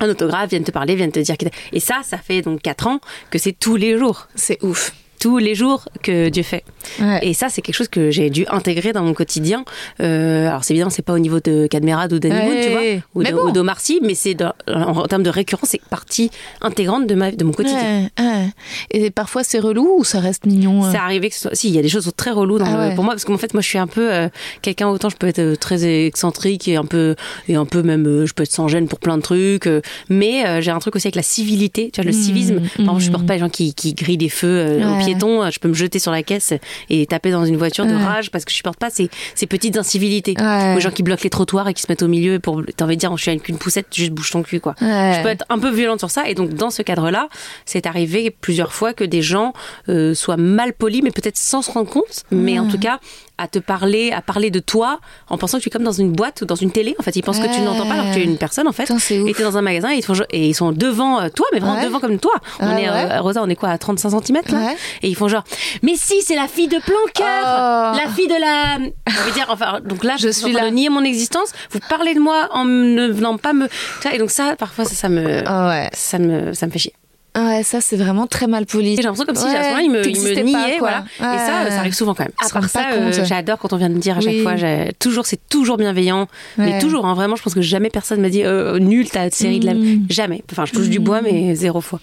Un autographe, viennent te parler, viennent te dire. que- Et ça, ça fait donc 4 ans que c'est tous les jours. C'est ouf. Tous les jours que Dieu fait. Ouais. Et ça, c'est quelque chose que j'ai dû intégrer dans mon quotidien. Euh, alors, c'est évident, c'est pas au niveau de Cadmerade ou d'Annie Ouais, tu vois, ou mais de- bon. ou d'Omar Sy, mais c'est en, termes de récurrence, c'est partie intégrante de, ma, de mon quotidien. Ouais. Et parfois, c'est relou ou ça reste mignon euh C'est arrivé que ce soit... si il y a des choses très reloues dans Ah le- pour moi parce qu'en fait moi je suis un peu euh, quelqu'un autant je peux être euh, très excentrique et un peu et un peu même je peux être sans gêne pour plein de trucs mais j'ai un truc aussi avec la civilité tu vois le Mmh, civisme par exemple je mmh. supporte pas les gens qui, qui grillent des feux euh, aux Euh, je peux me jeter sur la caisse et taper dans une voiture de rage parce que je supporte pas ces, ces petites incivilités les gens qui bloquent les trottoirs et qui se mettent au milieu pour t'as envie de dire je suis avec une poussette juste bouge ton cul quoi je peux être un peu violente sur ça. Et donc, dans ce cadre-là, c'est arrivé plusieurs fois que des gens euh, soient mal polis, mais peut-être sans se rendre compte. Mais en tout cas, à te parler, à parler de toi, en pensant que tu es comme dans une boîte ou dans une télé. En fait, ils pensent que tu n'entends pas alors que tu es une personne, en fait. Putain. Et tu es dans un magasin et ils, font, et ils sont devant euh, toi, mais vraiment Ouais. devant comme toi. On est, euh, Rosa, on est quoi, à 35 cm là Ouais. Et ils font genre, mais si, c'est la fille de Planqueur Oh. La fille de la. Je veux dire, enfin, donc là, Je vous suis êtes en train là. de nier mon existence. Vous parlez de moi en ne venant pas me. Et donc, ça, parfois, ça, ça me ouais. ça me, ça me fait chier. Ah ouais, ça, c'est vraiment très mal poli. J'ai l'impression comme si Ouais, à ce moment-là, il me, il me pas, niait. Et ça, ça arrive souvent quand même. À part ça, euh, j'adore quand on vient de me dire à chaque Oui. fois, toujours, c'est toujours bienveillant. Mais toujours, hein, vraiment, je pense que jamais personne m'a dit euh, nul ta série de la. Mm. Jamais. Enfin, je touche du bois, mais zéro fois.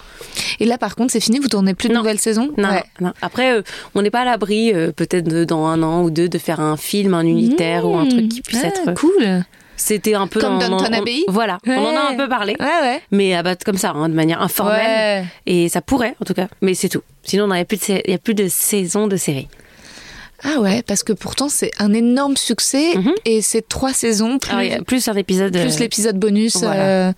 Et là, par contre, c'est fini, vous tournez plus de Non. nouvelles saisons? Non. Après, euh, on n'est pas à l'abri, euh, peut-être dans un an ou deux, de faire un film, un unitaire ou un truc qui puisse Ah, être. euh, cool. C'était un peu Comme dans, Downton on- Abbey Voilà, on en a un peu parlé. Ouais, ouais. Mais à battre comme ça, hein, de manière informelle. Et ça pourrait, en tout cas. Mais c'est tout. Sinon, il n'y a plus de saison de série. Ah ouais, parce que pourtant c'est un énorme succès Mhm. et c'est trois saisons plus, Ah, plus un épisode. plus euh, l'épisode bonus. voilà. euh.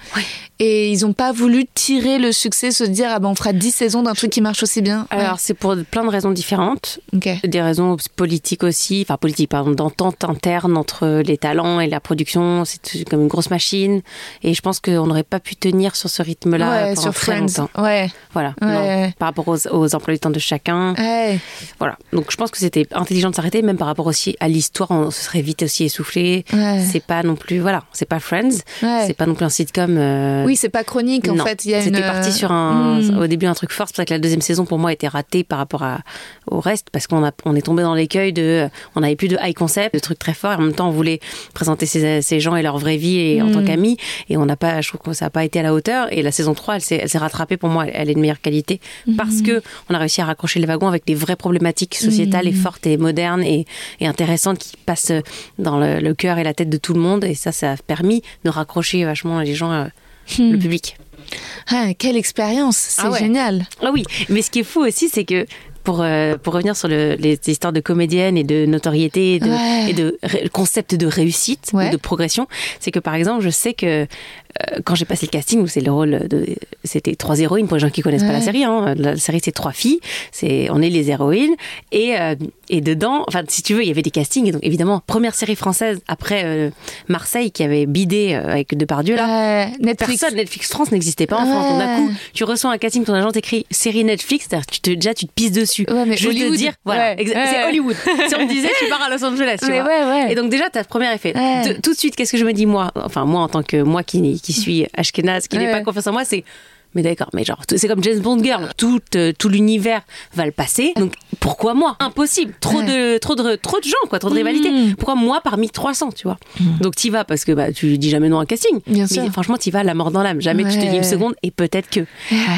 Et ils ont pas voulu tirer le succès, se dire ah ben on fera 10 saisons d'un truc qui marche aussi bien. Alors, c'est pour plein de raisons différentes. Des raisons politiques aussi, enfin politiques, pardon, d'entente interne entre les talents et la production. C'est comme une grosse machine. Et je pense qu'on n'aurait pas pu tenir sur ce rythme-là ouais, pendant sur très Friends. longtemps. Ouais. Voilà. Ouais. non. Par rapport aux, aux emplois du temps de chacun. Ouais. Voilà. Donc je pense que c'était intelligent de s'arrêter, même par rapport aussi à l'histoire, on se serait vite aussi essoufflé. Ouais. C'est pas non plus, voilà, c'est pas Friends, Ouais. c'est pas non plus un sitcom. euh, Oui, c'est pas chronique en non. fait. C'était une- parti sur un, Hmm. au début un truc fort. C'est pour ça que la deuxième saison pour moi était ratée par rapport à, au reste parce qu'on a, on est tombé dans l'écueil de, on n'avait plus de high concept, de trucs très forts. Et en même temps, on voulait présenter ces, ces gens et leur vraie vie et en Hmm. tant qu'amis. Et on n'a pas, je trouve que ça n'a pas été à la hauteur. Et la saison 3, elle s'est, rattrapée pour moi. Elle, elle est de meilleure qualité Hmm. parce que on a réussi à raccrocher les wagons avec des vraies problématiques sociétales et Hmm. fortes et modernes et, et intéressantes qui passent dans le, le cœur et la tête de tout le monde. Et ça, ça a permis de raccrocher vachement les gens, euh, le public. Ah, quelle expérience, c'est Ah ouais. génial. Ah oui, mais ce qui est fou aussi, c'est que pour, euh, pour revenir sur le- les histoires de comédienne et de notoriété et de, Ouais. et de ré- concept de réussite, Ouais. ou de progression, c'est que par exemple, je sais que euh, quand j'ai passé le casting, où c'est le rôle de. C'était trois héroïnes pour les gens qui connaissent pas la Ouais. série. Hein, la série, c'est trois filles. C'est, on est les héroïnes. Et, euh, et dedans, enfin, si tu veux, il y avait des castings. Et donc, évidemment, première série française après euh, Marseille qui avait bidé euh, avec Depardieu, là. Ouais, Netflix. Personne, Netflix France n'existait pas en France. Donc d'un Ouais. coup, tu reçois un casting, ton agent t'écrit série Netflix, tu te, déjà tu te pisses dessus. Ouais, mais Je Hollywood. te dire, voilà, Ouais. Ouais. c'est Hollywood. si on me disait, tu pars à Los Angeles, tu Mais vois. ouais, ouais. Et donc déjà, t'as ce premier effet. Ouais. De- tout de suite, qu'est-ce que je me dis moi Enfin, moi en tant que moi qui, qui suis ashkenaz, qui n'ai Ouais. pas confiance en moi, c'est mais d'accord, mais genre, c'est comme James Bond Girl, tout, euh, tout l'univers va le passer. Donc pourquoi moi? Impossible. Trop de, trop de, trop de gens, quoi, trop de rivalité. Mm. Pourquoi moi parmi 300, tu vois? Donc t'y vas parce que bah tu dis jamais non à un casting. Bien mais sûr. franchement, t'y vas la mort dans l'âme. Jamais tu te dis Ouais. une seconde et peut-être que.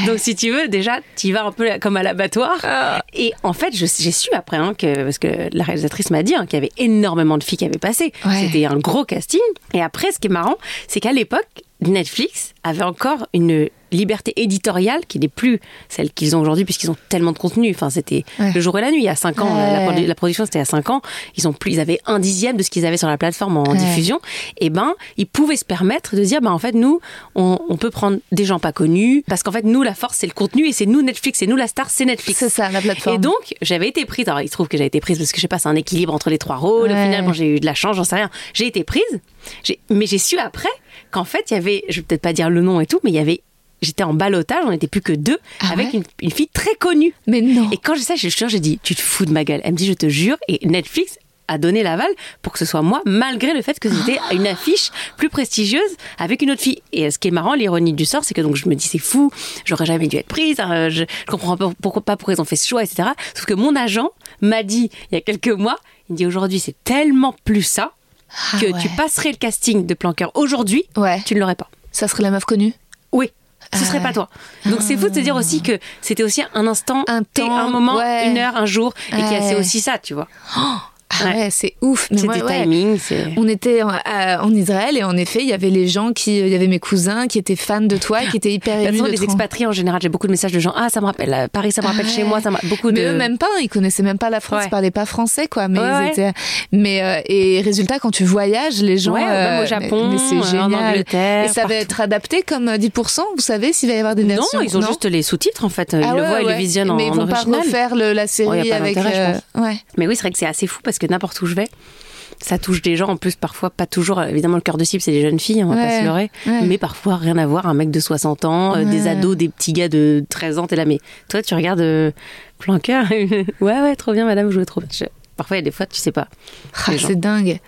Donc si tu veux, déjà, t'y vas un peu comme à l'abattoir. Ah. Et en fait, j'ai su après hein, que parce que la réalisatrice m'a dit hein, qu'il y avait énormément de filles qui avaient passé. Ouais. C'était un gros casting. Et après, ce qui est marrant, c'est qu'à l'époque, Netflix avait encore une liberté éditoriale qui n'est plus celle qu'ils ont aujourd'hui puisqu'ils ont tellement de contenu. Enfin, c'était Ouais. le jour et la nuit. Il y a cinq ans, Ouais. la, produ- la production c'était a cinq ans. Ils ont plus, ils avaient un dixième de ce qu'ils avaient sur la plateforme en Ouais. diffusion. Et ben, ils pouvaient se permettre de dire, ben en fait, nous, on, on peut prendre des gens pas connus parce qu'en fait, nous, la force c'est le contenu et c'est nous Netflix, c'est nous la star, c'est Netflix. C'est ça, la plateforme. Et donc, j'avais été prise. Alors, il se trouve que j'ai été prise parce que je sais pas, c'est un équilibre entre les trois rôles. Au Ouais. final, bon, j'ai eu de la chance, j'en sais rien. J'ai été prise. Mais j'ai su après qu'en fait, il y avait, je vais peut-être pas dire le nom et tout, mais il y avait, j'étais en balotage, on n'était plus que deux, Ah avec ouais une, une fille très connue. Mais non. Et quand j'ai ça, je jure, j'ai dit, tu te fous de ma gueule. Elle me dit, je te jure. Et Netflix a donné l'aval pour que ce soit moi, malgré le fait que c'était une affiche plus prestigieuse avec une autre fille. Et ce qui est marrant, l'ironie du sort, c'est que donc je me dis, c'est fou, j'aurais jamais dû être prise, hein, je, je comprends pas pourquoi, pas pourquoi ils ont fait ce choix, etc. Sauf que mon agent m'a dit, il y a quelques mois, il me dit, aujourd'hui, c'est tellement plus ça Ah que ouais. tu passerais le casting de Planqueur aujourd'hui, Ouais. tu ne l'aurais pas. Ça serait la meuf connue? Oui. Ce Ah serait ouais. pas toi. Donc c'est fou de se dire aussi que c'était aussi un instant, Un temps, un moment, ouais. une heure, un jour, et qu'il y a- c'est Ouais. aussi ça, tu vois. Ah Ouais. c'est ouf. Mais C'est des timings. On était en, à- en Israël et en effet, il y avait les gens qui, il y avait mes cousins qui étaient fans de toi, qui étaient hyper Bah, émus les expatriés en général, j'ai beaucoup de messages de gens. Ah, ça me rappelle euh, Paris, ça me rappelle Ah chez ouais. moi, ça m'a beaucoup Mais de. eux même pas, ils connaissaient même pas la France, Ouais. ils parlaient pas français quoi. Mais ils étaient. Mais euh, et résultat, quand tu voyages, les gens. Ouais, même au euh, Japon, mais, mais en. Angleterre, Et ça va être adapté comme euh, 10%. Vous savez s'il va y avoir des Non, versions ils ont juste les sous-titres en fait. Ils Ah le ouais, voient, ils le visionnent en, Mais ils vont pas refaire le- la série a pas avec. ouais. Mais oui, c'est vrai que c'est assez fou parce que n'importe où je vais, ça touche des gens en plus parfois pas toujours. Évidemment, le cœur de cible c'est les jeunes filles, on va pas Ouais, se leurrer, ouais. mais parfois rien à voir. Un mec de 60 ans, euh, des ados, des petits gars de 13 ans, t'es là. Mais toi, tu regardes euh, Planqueur, ouais ouais, trop bien, madame, vous jouez trop bien. Parfois, il y a des fois, tu sais pas. Ah, c'est dingue.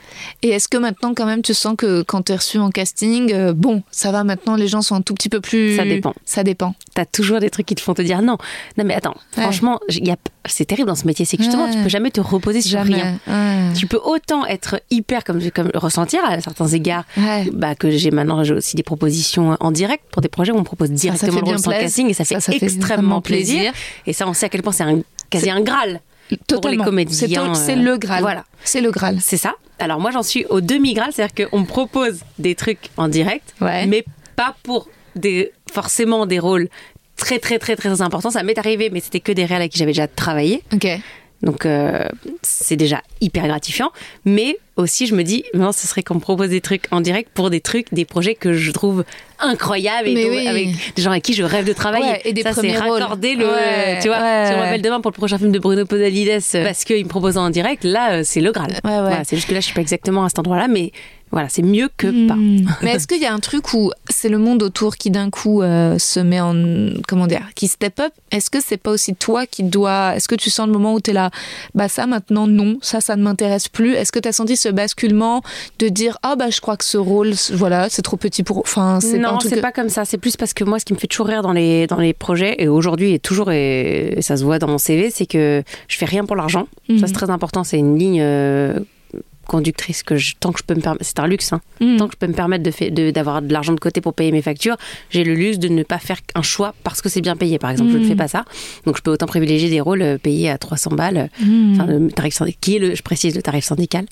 Et est-ce que maintenant, quand même, tu sens que quand tu es reçu en casting, euh, bon, ça va maintenant, les gens sont un tout petit peu plus. Ça dépend. Ça dépend. T'as toujours des trucs qui te font te dire non. Non, mais attends, Ouais. franchement, y a- c'est terrible dans ce métier, c'est que justement, Ouais. tu peux jamais te reposer sur Jamais. rien. Ouais. Tu peux autant être hyper comme, comme ressentir à certains égards bah, que j'ai maintenant j'ai aussi des propositions en direct pour des projets où on me propose ça directement le bien sans plaisir. casting et ça fait Ça, ça fait extrêmement plaisir. plaisir. Et ça, on sait à quel point c'est un, quasi un graal. Totalement. C'est to- C'est euh, le Graal. voilà. C'est le Graal. C'est ça. Alors moi, j'en suis au demi-graal, c'est-à-dire qu'on me propose des trucs en direct, Ouais. mais pas pour des, forcément des rôles très très très très importants. Ça m'est arrivé, mais c'était que des réels à qui j'avais déjà travaillé. Ok. Donc euh, c'est déjà hyper gratifiant, mais aussi je me dis non, ce serait qu'on me propose des trucs en direct pour des trucs, des projets que je trouve incroyables et oui. avec des gens avec qui je rêve de travailler. Ouais, et des ça c'est rôles. raccorder le, Ouais, tu vois. ouais, Si on m'appelle demain pour le prochain film de Bruno Podalides parce qu'il me propose en direct, là euh, c'est le Graal. Ouais, ouais. Voilà, c'est juste que là je suis pas exactement à cet endroit-là, mais voilà, c'est mieux que pas. Hmm. Mais est-ce qu'il y a un truc où c'est le monde autour qui d'un coup euh, se met en comment dire, qui step up? Est-ce que c'est pas aussi toi qui dois Est-ce que tu sens le moment où tu es là Bah ça maintenant non, ça ça ne m'intéresse plus? Est-ce que tu as senti ce basculement de dire ah bah je crois que ce rôle voilà c'est trop petit pour enfin c'est pas non, c'est que- pas comme ça. C'est plus parce que moi, ce qui me fait toujours rire dans les dans les projets et aujourd'hui et toujours et, et ça se voit dans mon CV, c'est que je fais rien pour l'argent. Mhm. Ça c'est très important. C'est une ligne euh, conductrice que je, tant que je peux me permettre, c'est un luxe. Hein. Hmm. Tant que je peux me permettre de fait- de- d'avoir de, l'argent de côté pour payer mes factures, j'ai le luxe de ne pas faire un choix parce que c'est bien payé. Par exemple, je ne Mhm. fais pas ça, donc je peux autant privilégier des rôles euh, payés à 300 balles. Enfin, le tarif syndical, qui est le, je précise, le tarif syndical.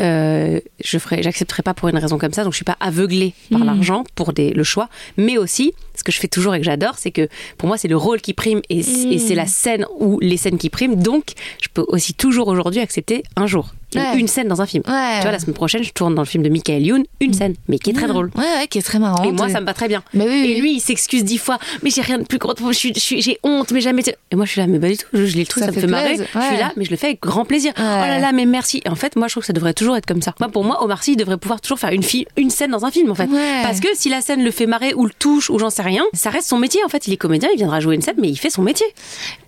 Euh, je ferai, j'accepterai pas pour une raison comme ça, donc je suis pas aveuglée par Mm. l'argent pour des, le choix, mais aussi ce que je fais toujours et que j'adore, c'est que pour moi c'est le rôle qui prime et, et Mm. c'est la scène ou les scènes qui priment, donc je peux aussi toujours aujourd'hui accepter un jour Ouais. une scène dans un film. Ouais. Tu vois, la semaine prochaine, je tourne dans le film de Michael Youn, une scène, mais qui est très drôle. Ouais, ouais, qui est très marrant. Et moi, ça me va très bien. Mais oui, oui. Et lui, il s'excuse dix fois. Mais j'ai rien de plus gros. Je suis, je j'ai honte, mais jamais. Et moi, je suis là, mais pas du tout. Je, je lis le truc, Ça me fait marrer. Je suis là, mais je le fais avec grand plaisir. Oh là là, mais merci. Et en fait, moi, je trouve que ça devrait toujours être comme ça. Moi, pour moi, Omar Sy il devrait pouvoir toujours faire une, une scène dans un film, en fait. Parce que si la scène le fait marrer ou le touche ou j'en sais rien, ça reste son métier. En fait, il est comédien, il viendra jouer une scène, mais il fait son métier.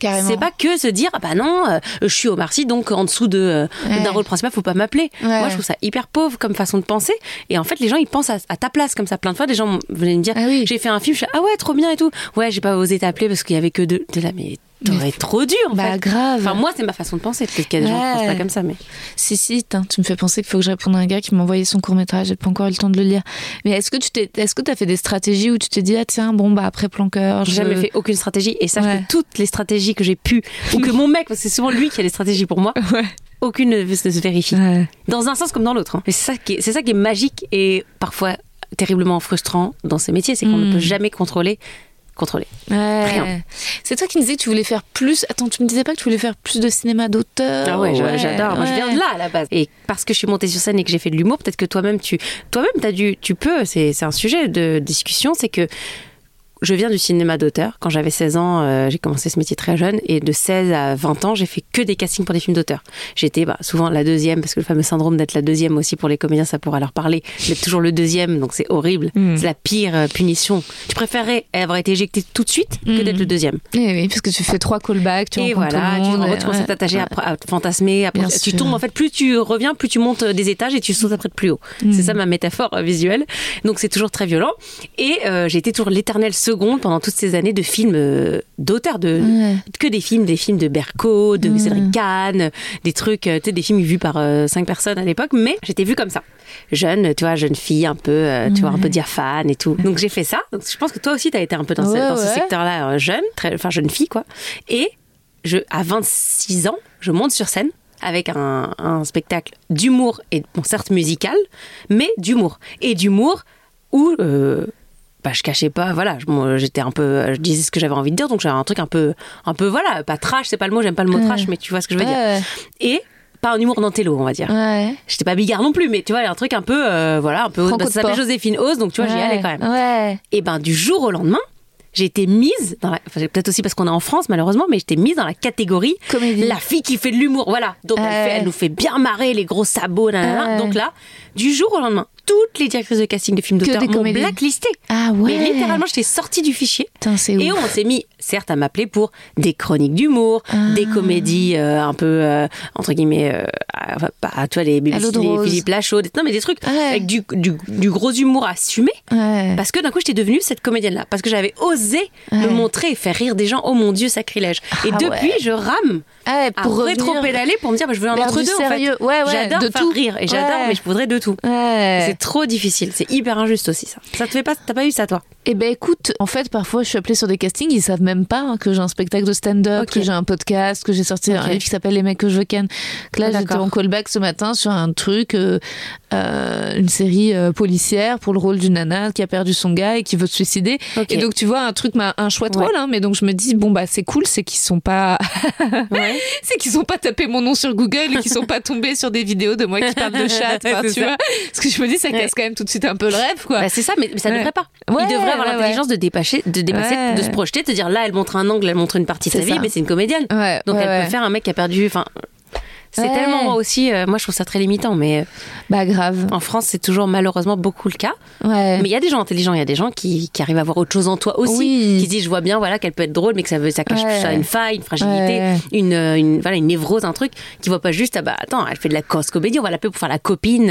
C'est pas que se dire, ah bah non, euh, je suis Omar Sy, donc en dessous de euh, d'un rôle principal, faut pas m'appeler. Ouais. Moi, je trouve ça hyper pauvre comme façon de penser. Et en fait, les gens, ils pensent à, à ta place comme ça. Plein de fois, des gens venaient me dire, Ah oui. j'ai fait un film, je suis, ah ouais, trop bien et tout. Ouais, j'ai pas osé t'appeler parce qu'il y avait que deux. T'es là, mais t'aurais trop dur, en Bah fait. grave. Enfin, moi, c'est ma façon de penser. Peut-être qu'il y a des gens qui pensent pas comme ça, mais. Si, si, tu me fais penser qu'il faut que je réponde à un gars qui m'a envoyé son court-métrage, j'ai pas encore eu le temps de le lire. Mais est-ce que tu t'es, est-ce que t'as fait des stratégies où tu t'es dit, ah tiens, bon, bah après Planqueur, J'ai je... jamais fait aucune stratégie et sache Ouais. que toutes les stratégies que j'ai pu, ou que mon mec, parce que c'est souvent lui qui a les stratégies pour moi, Ouais. aucune ne se vérifie. Dans un sens comme dans l'autre. hein. Mais c'est ça, qui est- c'est ça qui est magique et parfois terriblement frustrant dans ces métiers, c'est qu'on ne peut jamais contrôler. Contrôler. Ouais. Rien. C'est toi qui me disais que tu voulais faire plus. Attends, tu me disais pas que tu voulais faire plus de cinéma d'auteur Ah ouais, j'a- j'adore. Moi, je viens de là à la base. Et parce que je suis montée sur scène et que j'ai fait de l'humour, peut-être que toi-même, tu, toi-même, t'as dû, tu peux. C'est, c'est un sujet de discussion. C'est que je viens du cinéma d'auteur. Quand j'avais 16 ans, euh, j'ai commencé ce métier très jeune. Et de 16 à 20 ans, j'ai fait que des castings pour des films d'auteur. J'étais bah, souvent la deuxième, parce que le fameux syndrome d'être la deuxième aussi pour les comédiens, ça pourra leur parler. D'être toujours le deuxième, donc c'est horrible. Mm. C'est la pire euh, punition. Tu préférais avoir été éjecté tout de suite que Mm. d'être le deuxième. Eh oui, parce que tu fais trois callbacks, tu et voilà, tout tu le monde. ouais. cet attaché à, à te fantasmer, Bien tu sûr. tombes en fait, plus tu reviens, plus tu montes des étages et tu sautes après de plus haut. Mm. C'est ça ma métaphore euh, visuelle. Donc c'est toujours très violent. Et euh, j'ai été toujours l'éternelle seconde pendant toutes ces années de films euh, d'auteur, de Ouais. que des films, des films de Berco, de. Cédric Kahn, des trucs, euh, tu sais, des films vus par euh, cinq personnes à l'époque, mais j'étais vue comme ça. Jeune, tu vois, jeune fille, un peu, euh, tu vois, un peu diaphane et tout. Donc j'ai fait ça. Donc je pense que toi aussi, tu as été un peu dans, ce- dans secteur-là, jeune, très, enfin jeune fille, quoi. Et je, à 26 ans, je monte sur scène avec un, un spectacle d'humour et bon certes musical, mais d'humour et d'humour où euh, bah, je cachais pas, voilà, j'étais un peu, je disais ce que j'avais envie de dire, donc j'avais un truc un peu, un peu, voilà, pas trash, c'est pas le mot, j'aime pas le mot trash, mais tu vois ce que je veux dire. Et pas un humour d'antélo, on va dire. Ouais. J'étais pas bigard non plus, mais tu vois, il y a un truc un peu, euh, voilà, un peu, bah, ça s'appelle. Joséphine Ose, donc tu vois, j'y allais quand même. Ouais. Et ben du jour au lendemain, j'ai été mise dans la, enfin, peut-être aussi parce qu'on est en France malheureusement, mais j'étais mise dans la catégorie Comédie. la fille qui fait de l'humour. Voilà, donc elle, Ouais. fait- elle nous fait bien marrer les gros sabots, nanana. Ouais. Donc là, du jour au lendemain, toutes les directrices de casting de films d'auteur m'ont blacklisté. Ah ouais. Mais littéralement, j'étais sortie du fichier. Et ouf. on s'est mis, certes, à m'appeler pour des chroniques d'humour, Ah. des comédies euh, un peu, euh, entre guillemets, euh, à- vois, les, À les rose. Philippe Lachaud, des- non, mais des trucs Ouais. avec du, du, du gros humour assumé. Ouais. Parce que d'un coup, j'étais devenue cette comédienne-là. Parce que j'avais osé Ouais. me montrer et faire rire des gens. Oh mon Dieu, sacrilège. Et Ah depuis, je rame à pour revenir rétro-pédaler pour me dire, bah, je veux un entre-deux, en fait. J'adore de faire tout. rire. Et j'adore, mais je voudrais de tout. C'est trop difficile. C'est hyper injuste aussi, ça. Ça te fait pas, t'as pas eu ça, toi? Eh ben écoute, en fait, parfois je suis appelée sur des castings, ils savent même pas hein, que j'ai un spectacle de stand-up, que j'ai un podcast, que j'ai sorti un livre qui s'appelle Les mecs que je ken. Que là, j'étais en callback ce matin sur un truc, euh, euh, une série euh, policière pour le rôle d'une nana qui a perdu son gars et qui veut se suicider. Ok. Et donc tu vois un truc, un chouette Ouais. rôle, hein, mais donc je me dis bon bah c'est cool, c'est qu'ils sont pas, Ouais. c'est qu'ils ont pas tapé mon nom sur Google et qu'ils sont pas tombés sur des vidéos de moi qui parle de chat, enfin, tu ça. vois. Parce que je me dis ça Ouais. casse quand même tout de suite un peu le rêve quoi. Bah, c'est ça, mais, mais ça ne devrait pas. Il devrait avoir l'intelligence de dépasser, de dépasser, Ouais. de se projeter, de dire là, elle montre un angle, elle montre une partie de sa vie, mais c'est une comédienne. Ouais, Donc elle peut faire un mec qui a perdu. Enfin, c'est Ouais. tellement moi aussi. euh, moi, je trouve ça très limitant, mais euh, Bah grave. en France, c'est toujours malheureusement beaucoup le cas. Ouais. Mais il y a des gens intelligents, il y a des gens qui, qui arrivent à voir autre chose en toi aussi, Oui. qui se disent je vois bien voilà qu'elle peut être drôle, mais que ça veut ça cache Ouais. ça une faille, une fragilité, une, euh, une voilà une névrose, un truc qui voit pas juste ah bah attends elle fait de la cause comédie, on va l'appeler pour faire la copine.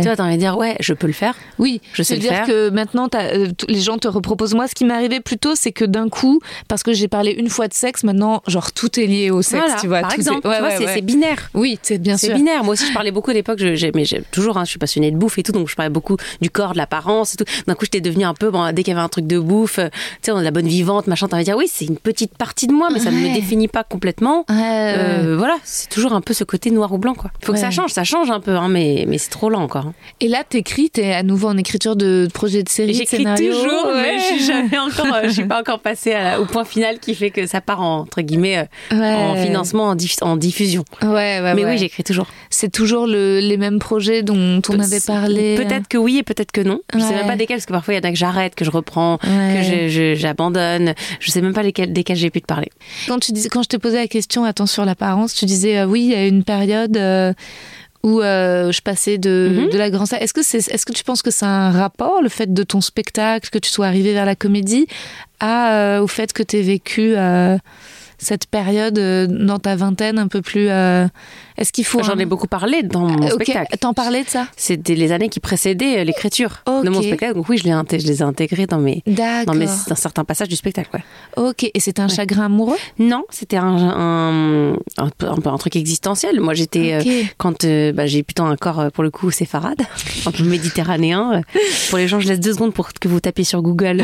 Tu vois, t'as envie de dire ouais je peux le faire. Oui, Je sais le dire faire. que maintenant euh, les gens te reproposent. Moi, ce qui m'est arrivé plus tôt, c'est que d'un coup, parce que j'ai parlé une fois de sexe, maintenant, genre tout est lié au sexe, Voilà, tu vois. par exemple, Ouais, ouais. c'est binaire. Oui, c'est bien C'est sûr. binaire. Moi aussi, je parlais beaucoup à l'époque. Mais toujours, hein, je suis passionnée de bouffe et tout, donc je parlais beaucoup du corps, de l'apparence et tout. D'un coup, j'étais devenue un peu, bon, dès qu'il y avait un truc de bouffe, euh, tu sais, on a de la bonne vivante, machin, t'as envie de dire, oui, c'est une petite partie de moi, mais ça ne me définit pas complètement. Ouais, Euh, voilà, c'est toujours un peu ce côté noir ou blanc, quoi. Faut que ça change, ça change un peu, hein, mais, mais c'est trop lent encore. hein. Et là, t'écris, t'es à nouveau en écriture de projets de séries, de J'écris toujours, mais je suis jamais encore, euh, je suis pas encore passée à la- au point final qui fait que ça part en, entre guillemets, en financement, en, diff- en diffusion. Ouais, ouais, mais ouais. oui, j'écris toujours. C'est toujours le- les mêmes projets dont on avait parlé. Peut-être que oui et peut-être que non. Je sais Ouais. même pas desquels, parce que parfois il y en a que j'arrête, que je reprends, que je- j'abandonne. Je, sais même pas lesquels, desquels j'ai pu te parler. Quand tu dis, quand je te posais la question, attends sur l'apparence, tu disais euh, oui, il y a une période euh, où euh, je passais de, Mhm. de la grande salle. Est-ce que c'est, est-ce que tu penses que c'est un rapport, le fait de ton spectacle, que tu sois arrivé vers la comédie, à, au fait que tu aies vécu cette période euh, dans ta vingtaine un peu plus. euh, est-ce qu'il faut J'en un- ai beaucoup parlé dans mon spectacle. T'en parlais de ça C'était les années qui précédaient euh, l'écriture Ok. de mon spectacle. Donc oui, je, les ai intégrés dans mes dans mes dans certains passages du spectacle. Ouais. Ok. Et c'était un chagrin amoureux? Non, c'était un, truc existentiel. Moi, j'étais Ok. euh, quand euh, bah, j'ai plutôt un corps pour le coup séfarade, un peu méditerranéen. Pour les gens, je laisse deux secondes pour que vous tapiez sur Google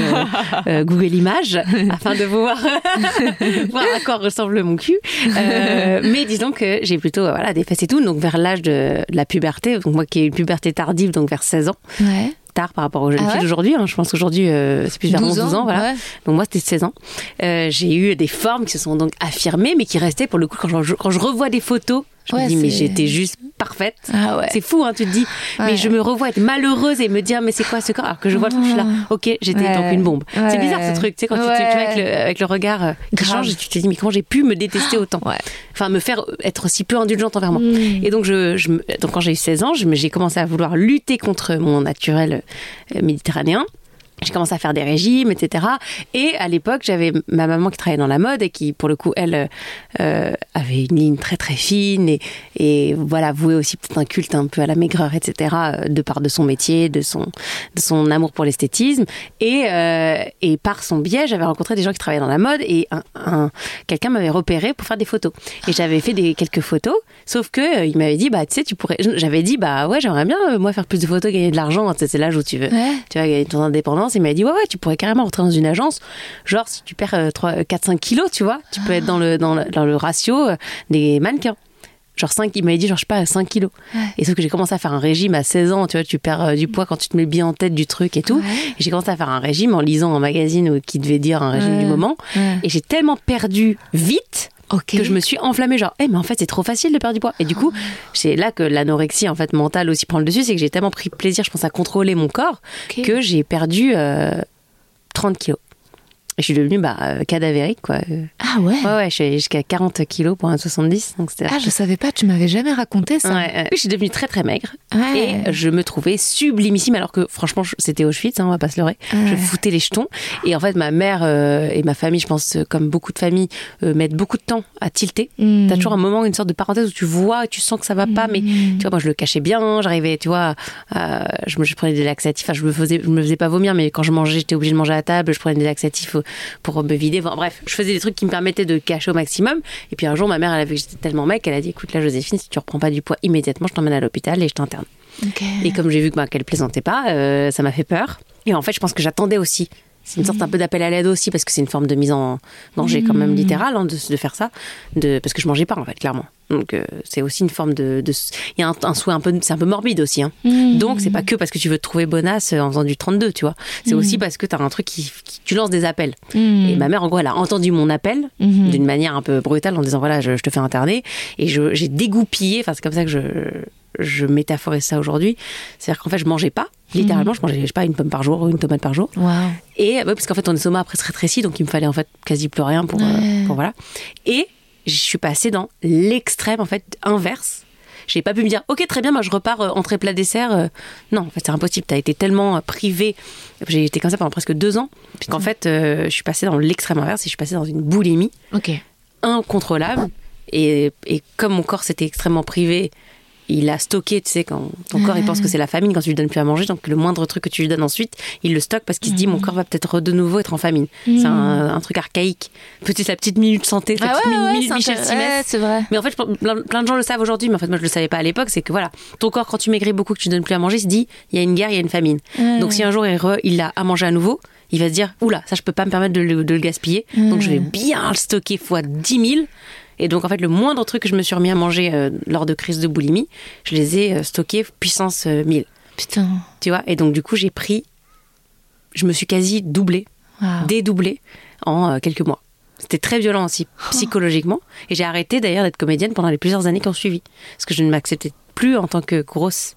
Google Images afin de voir voir à quoi ressemble mon cul. Euh, mais disons que j'ai plutôt euh, voilà des fesses et tout. Donc vers l'âge de, de la puberté, donc moi qui ai une puberté tardive, donc vers 16 ans, Ouais. tard par rapport aux jeunes Ah filles d'aujourd'hui. hein. Je pense qu'aujourd'hui euh, c'est plus vers 12 11 ans, voilà. ouais. Donc moi c'était 16 ans. Euh, j'ai eu des formes qui se sont donc affirmées, mais qui restaient pour le coup quand je, quand je revois des photos, je Ouais, me dis mais j'étais juste parfaite. Ah ouais. C'est fou, hein, tu te dis. Ouais. Mais je me revois être malheureuse et me dire mais c'est quoi ce corps? Alors que je vois le truc, je suis là, ok, j'étais donc une bombe. C'est bizarre ce truc, tu sais quand tu, tu- avec le, avec le regard euh, qui change, tu te dis mais comment j'ai pu me détester autant? Ouais. Enfin me faire être aussi peu indulgente envers moi. Mm. Et donc je, je donc quand j'ai eu 16 ans, j'ai commencé à vouloir lutter contre mon naturel euh, méditerranéen. J'ai commencé à faire des régimes, etc. Et à l'époque, j'avais ma maman qui travaillait dans la mode et qui, pour le coup, elle euh, avait une ligne très très fine et, et voilà, vouait aussi peut-être un culte un peu à la maigreur, etc. euh, De part de son métier, de son de son amour pour l'esthétisme et euh, et par son biais, j'avais rencontré des gens qui travaillaient dans la mode et un, un- quelqu'un m'avait repéré pour faire des photos. Et j'avais fait des quelques photos, sauf que euh, il m'avait dit bah tu sais tu pourrais. J'avais dit bah ouais j'aimerais bien euh, moi faire plus de photos, gagner de l'argent. Sais, C'est l'âge où tu veux Ouais. tu vois, gagner ton indépendance. Il m'a dit, ouais, ouais, tu pourrais carrément rentrer dans une agence. Genre, si tu perds euh, 3, 4, 5 kilos, tu vois, tu peux être dans le, dans le, dans le ratio euh, des mannequins. Genre 5, il m'avait dit, genre, je sais pas, 5 kilos. Et sauf que j'ai commencé à faire un régime à 16 ans, tu vois, tu perds euh, du poids quand tu te mets bien en tête du truc et tout. Ouais. Et j'ai commencé à faire un régime en lisant un magazine qui devait dire un régime Ouais. du moment. Et j'ai tellement perdu vite Que je me suis enflammée genre eh mais en fait c'est trop facile de perdre du poids. Et du coup c'est là que l'anorexie en fait mentale aussi prend le dessus c'est que j'ai tellement pris plaisir je pense à contrôler mon corps que j'ai perdu euh, 30 kilos. et je suis devenue bah, euh, cadavérique quoi Ah ouais. ouais ouais je suis jusqu'à 40 kilos pour un 70 donc c'était Ah, je savais pas, tu m'avais jamais raconté ça. Ouais, je suis devenue très très maigre Ouais. et je me trouvais sublimissime alors que franchement c'était Auschwitz hein, on va pas se leurrer je foutais les jetons et en fait ma mère euh, et ma famille je pense comme beaucoup de familles euh, mettent beaucoup de temps à tilter Mm. T'as toujours un moment, une sorte de parenthèse où tu vois, tu sens que ça va pas, mais tu vois, moi je le cachais bien, j'arrivais, tu vois, je, me, je prenais des laxatifs, enfin je me faisais, je me faisais pas vomir, mais quand je mangeais, j'étais obligée de manger à table, je prenais des laxatifs pour me vider, Enfin, bref, je faisais des trucs qui me permettaient de cacher au maximum. Et puis un jour, ma mère, elle a vu que j'étais tellement mec, elle a dit, écoute là, Joséphine, si tu reprends pas du poids immédiatement, je t'emmène à l'hôpital et je t'interne. Et comme j'ai vu bah, qu'elle plaisantait pas, euh, ça m'a fait peur. Et en fait, je pense que j'attendais aussi C'est une sorte un peu d'appel à l'aide aussi parce que c'est une forme de mise en danger quand même littérale hein, de, de faire ça, de parce que je mangeais pas en fait clairement. Donc euh, c'est aussi une forme de, de- il y a un, un souhait un peu, c'est un peu morbide aussi. Hein. Donc c'est pas que parce que tu veux te trouver bonasse en faisant du 32, tu vois. C'est aussi parce que t'as un truc qui, qui- tu lances des appels. Et ma mère en gros elle a entendu mon appel d'une manière un peu brutale en disant voilà je, je te fais interner et j'ai dégoupillé. Enfin c'est comme ça que je je métaphorise ça aujourd'hui. C'est-à-dire qu'en fait je mangeais pas littéralement, je mangeais je sais pas une pomme par jour ou une tomate par jour. Waouh. Et ouais, parce qu'en fait, ton estomac après se rétrécit, donc il me fallait en fait quasi plus rien pour, euh, pour voilà. Et je suis passée dans l'extrême en fait inverse. J'ai pas pu me dire, ok, très bien, moi je repars euh, entrée plat dessert. euh. non, en fait, c'est impossible. T'as été tellement euh, privé. J'ai été comme ça pendant presque deux ans qu'en fait, euh, je suis passée dans l'extrême inverse et je suis passée dans une boulimie Ok. incontrôlable. Et, et comme mon corps s'était extrêmement privé, il a stocké, tu sais, quand ton corps il pense que c'est la famine quand tu lui donnes plus à manger, donc le moindre truc que tu lui donnes ensuite, il le stocke parce qu'il se dit mon corps va peut-être de nouveau être en famine. C'est un, un truc archaïque. Petite la petite minute santé, la Ah petite ouais, ouais, minute c'est Michel ouais, c'est vrai. Mais en fait, plein, plein de gens le savent aujourd'hui, mais en fait, moi, je le savais pas à l'époque. C'est que voilà, ton corps, quand tu maigris beaucoup, que tu donnes plus à manger, il se dit, il y a une guerre, il y a une famine. Donc, si un jour il, re- il a à manger à nouveau, il va se dire, oula, ça, je peux pas me permettre de le, de le gaspiller. Donc, je vais bien le stocker fois 10 000. Et donc, en fait, le moindre truc que je me suis remis à manger euh, lors de crise de boulimie, je les ai euh, stockés puissance euh, 1000. Putain. Tu vois? Et donc, du coup, j'ai pris, je me suis quasi doublé Waouh. dédoublé en euh, quelques mois. C'était très violent aussi psychologiquement. Et j'ai arrêté d'ailleurs d'être comédienne pendant les plusieurs années qui ont suivi. Parce que je ne m'acceptais plus en tant que grosse.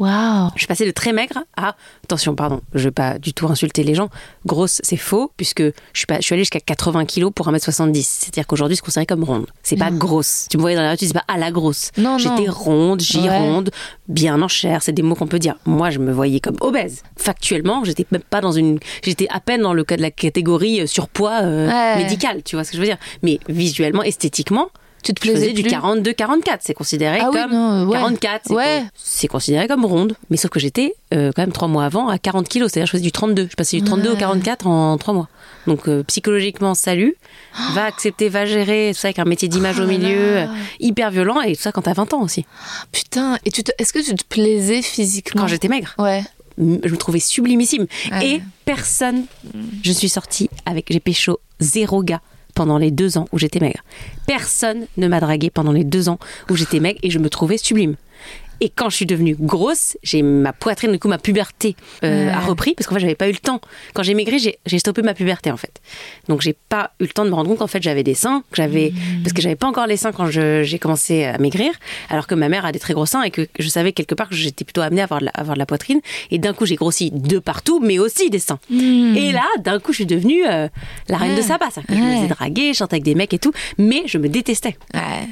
Je suis passée de très maigre à attention, pardon, je vais pas du tout insulter les gens. Grosse, c'est faux puisque je suis pas, je suis allée jusqu'à 80 kilos pour 1m70. C'est-à-dire qu'aujourd'hui, c'est considéré comme ronde. C'est pas grosse. Tu me voyais dans la rue, tu dis pas ah la grosse. Non, non. J'étais ronde, Ouais. gironde, bien en chair. C'est des mots qu'on peut dire. Moi, je me voyais comme obèse. Factuellement, j'étais même pas dans une, j'étais à peine dans le cas de la catégorie euh, surpoids euh, Ouais. médical. Tu vois ce que je veux dire Mais visuellement, esthétiquement. Tu te Je plaisais du plus 42-44, c'est considéré Ah oui, comme non, ouais. 44, c'est Ouais. considéré comme ronde. Mais sauf que j'étais euh, quand même trois mois avant à 40 kilos, c'est-à-dire je faisais du 32. Je passais du 32 au Ouais. 44 en trois mois. Donc euh, psychologiquement, salut, va accepter, va gérer, tout ça avec un métier d'image Oh au milieu, là. euh, hyper violent et tout ça quand t'as 20 ans aussi. Putain. Et tu te... est-ce que tu te plaisais physiquement? Quand j'étais maigre, Ouais. je me trouvais sublimissime. Ouais. Et personne, je suis sortie avec, j'ai pécho zéro gars pendant les deux ans où j'étais maigre. Personne ne m'a dragué pendant les deux ans où j'étais maigre et je me trouvais sublime. Et quand je suis devenue grosse, j'ai ma poitrine, du coup ma puberté euh, Ouais. a repris parce qu'en fait j'avais pas eu le temps. Quand j'ai maigri, j'ai stoppé ma puberté en fait. Donc j'ai pas eu le temps de me rendre compte qu'en fait j'avais des seins, que j'avais parce que j'avais pas encore les seins quand je- j'ai commencé à maigrir, alors que ma mère a des très gros seins et que je savais quelque part que j'étais plutôt amenée à avoir de la, avoir de la poitrine. Et d'un coup j'ai grossi de partout, mais aussi des seins. Et là, d'un coup, je suis devenue euh, la reine de. C'est-à-dire que Je me faisais draguer, je chantais avec des mecs et tout, mais je me détestais. Ouais.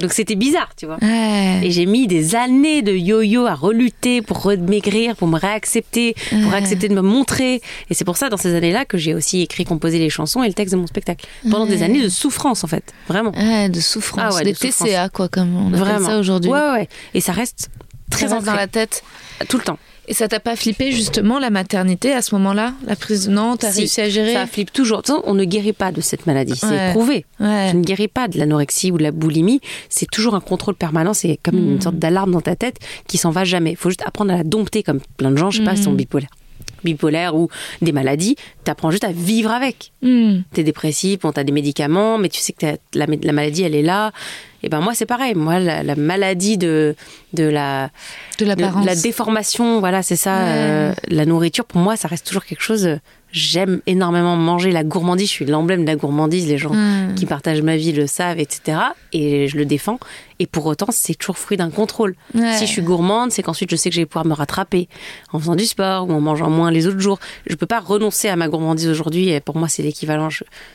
Donc c'était bizarre, tu vois. Ouais. Et j'ai mis des années de yo-yo à relutter pour remaigrir, pour me réaccepter, pour accepter de me montrer. Et c'est pour ça, dans ces années-là, que j'ai aussi écrit, composé les chansons et le texte de mon spectacle. Pendant des années de souffrance, en fait. Vraiment. Ouais, de souffrance. Ah ouais, des de souffrance. TCA, quoi, comme on appelle Vraiment. ça aujourd'hui. Ouais, ouais. Et ça reste très Très dans ancré. la tête. Tout le temps. Et ça t'a pas flippé, justement, la maternité à ce moment-là? La prise de... Non, t'as Si, réussi à gérer? Ça flippe toujours. On ne guérit pas de cette maladie. C'est Ouais. prouvé. Ouais. Tu ne guéris pas de l'anorexie ou de la boulimie. C'est toujours un contrôle permanent. C'est comme Mm. une sorte d'alarme dans ta tête qui s'en va jamais. Il faut juste apprendre à la dompter comme plein de gens, je sais pas, Mm. qui sont bipolaires. Bipolaires ou des maladies. Tu apprends juste à vivre avec. Hmm. T'es dépressif, bon, t'as des médicaments, mais tu sais que la maladie, elle est là. Et ben moi, c'est pareil. Moi, la, la maladie de, de la, De la déformation, voilà, c'est ça. Ouais. euh, la nourriture, pour moi, ça reste toujours quelque chose. euh, J'aime énormément manger la gourmandise. Je suis l'emblème de la gourmandise. Les gens qui partagent ma vie le savent, etc. Et je le défends. Et pour autant, c'est toujours fruit d'un contrôle. Ouais. Si je suis gourmande, c'est qu'ensuite je sais que je vais pouvoir me rattraper en faisant du sport ou en mangeant moins les autres jours. Je peux pas renoncer à ma gourmandise aujourd'hui. Pour moi, c'est l'équivalent.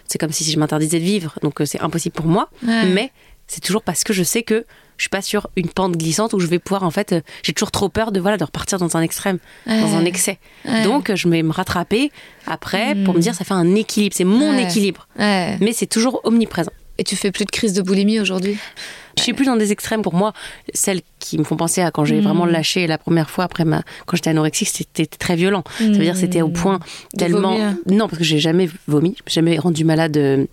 C'est comme si je m'interdisais de vivre. Donc euh, c'est impossible pour moi. Ouais. Mais c'est toujours parce que je sais que je suis pas sur une pente glissante où je vais pouvoir en fait euh, j'ai toujours trop peur de voilà de repartir dans un extrême dans un excès. Ouais. donc je vais me rattraper après pour me dire ça fait un équilibre c'est mon Ouais. équilibre. Mais c'est toujours omniprésent. Et tu fais plus de crise de boulimie aujourd'hui? Je suis plus dans des extrêmes. Pour moi celles qui me font penser à quand j'ai vraiment lâché la première fois après ma quand j'étais anorexique c'était très violent. Ça veut dire c'était au point tellement vomir. non parce que j'ai jamais vomi jamais rendu malade euh,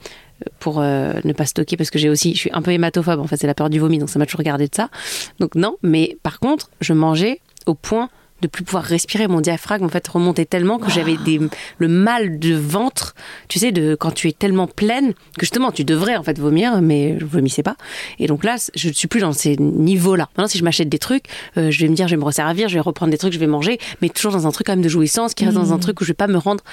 pour euh, ne pas stocker parce que j'ai aussi je suis un peu hématophobe en fait c'est la peur du vomi donc ça m'a toujours gardé de ça. Donc non mais par contre je mangeais au point de plus pouvoir respirer. Mon diaphragme en fait remontait tellement que j'avais des le mal de ventre tu sais de quand tu es tellement pleine que justement tu devrais en fait vomir mais je vomissais pas. Et donc là je ne suis plus dans ces niveaux là maintenant si je m'achète des trucs euh, je vais me dire je vais me resservir je vais reprendre des trucs je vais manger mais toujours dans un truc quand même de jouissance qui reste dans un truc où je vais pas me rendre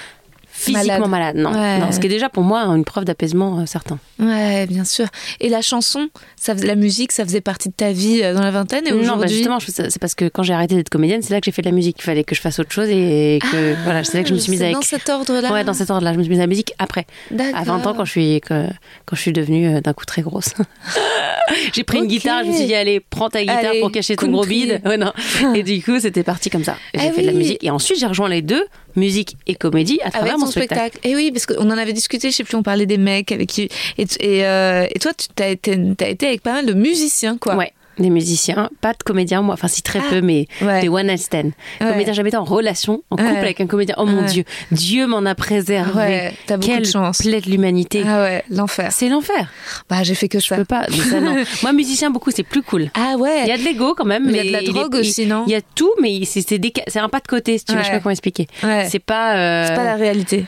physiquement malade, non. Ouais. non ce qui est déjà pour moi une preuve d'apaisement euh, certain Ouais, bien sûr. Et la chanson, ça, la musique, ça faisait partie de ta vie euh, dans la vingtaine et non, bah aujourd'hui justement, je- c'est parce que quand j'ai arrêté d'être comédienne, c'est là que j'ai fait de la musique. Il fallait que je fasse autre chose et que voilà, c'est là que je me suis mise Ah, avec. dans cet ordre-là. Ouais, dans cet ordre-là, je me suis mise à la musique après. À 20 ans, quand je suis quand je suis devenue euh, d'un coup très grosse. j'ai pris une guitare, je me suis dit allez, prends ta guitare Allez, pour cacher ton gros bide. Ouais, non. Et du coup, c'était parti comme ça. Et J'ai Ah fait de la musique et ensuite j'ai rejoint les deux, musique et comédie, à travers Avec mon spectacle. spectacle. Et oui, parce qu'on en avait discuté, je sais plus, on parlait des mecs avec qui. Et, et, euh, et toi, tu as été, t'as été avec pas mal de musiciens, quoi. Ouais. Des musiciens, pas de comédiens, moi, enfin si très Ah, peu, mais ouais. des one night stand. Ouais. Comédien, jamais été en relation, en couple Ouais. avec un comédien. Oh mon. Dieu, Dieu m'en a préservé. Ouais, t'as beaucoup Quelle de chance. plaie de l'humanité. Ah ouais, l'enfer. C'est l'enfer. Bah, j'ai fait que Je ça. peux pas. mais ça, non. Moi, musicien, beaucoup, c'est plus cool. Ah ouais. Il y a de l'ego quand même, Il y a de la est- drogue aussi, non Il y a tout, mais c'est un pas de côté, si tu veux. Je sais pas comment expliquer. C'est pas. euh, C'est pas la réalité.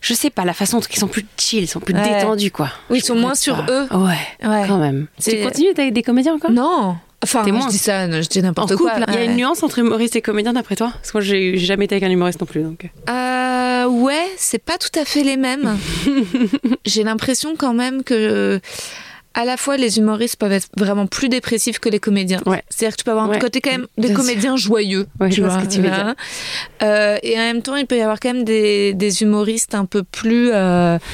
Je sais pas la façon dont ils sont plus chill, ils sont plus Ouais. détendus, quoi. Oui, ils sont moins sur pas. eux. Ouais. Ouais. Quand même. Tu continues avec des comédiens encore? Non. Enfin, T'es je moins. dis ça, non, je dis En n'importe couple, quoi. il y a Ouais. une nuance entre humoriste et comédien d'après toi? Parce que moi j'ai jamais été avec un humoriste non plus. Donc. Euh, ouais, c'est pas tout à fait les mêmes. J'ai l'impression quand même que à la fois les humoristes peuvent être vraiment plus dépressifs que les comédiens. Ouais. C'est-à-dire que tu peux avoir un Ouais. côté quand même des comédiens joyeux, Ouais, tu vois. ce que tu veux dire. Euh, et en même temps, il peut y avoir quand même des, des humoristes un peu plus euh,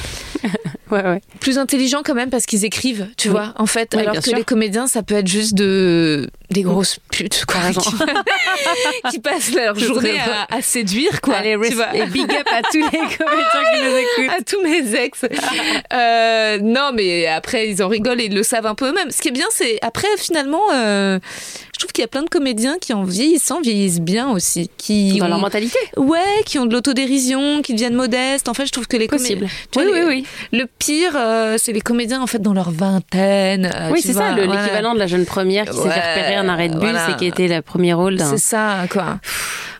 Ouais, ouais. plus intelligents quand même parce qu'ils écrivent, tu Oui. vois. En fait, Oui, alors que sûr. les comédiens, ça peut être juste de des grosses putes quoi, qui, qui passent leur journée à, à séduire quoi. Allez, tu vois. et big up à tous les comédiens qui nous écoutent. à tous mes ex. Euh, non, mais après, ils en rigolent et ils le savent un peu eux-mêmes. Ce qui est bien, c'est après, finalement, euh, je trouve qu'il y a plein de comédiens qui, en vieillissant, vieillissent bien aussi. Qui Dans ont- leur mentalité. Ouais, qui ont de l'autodérision, qui deviennent modestes. En fait, je trouve que les comédiens. Oui, oui, les- oui. Le pire, euh, c'est les comédiens, en fait, dans leur vingtaine. euh, Oui, c'est ça, ouais. l'équivalent de la jeune première qui s'est fait repérer un arrêt de bus voilà. et qui était le premier rôle d'un. C'est ça, quoi.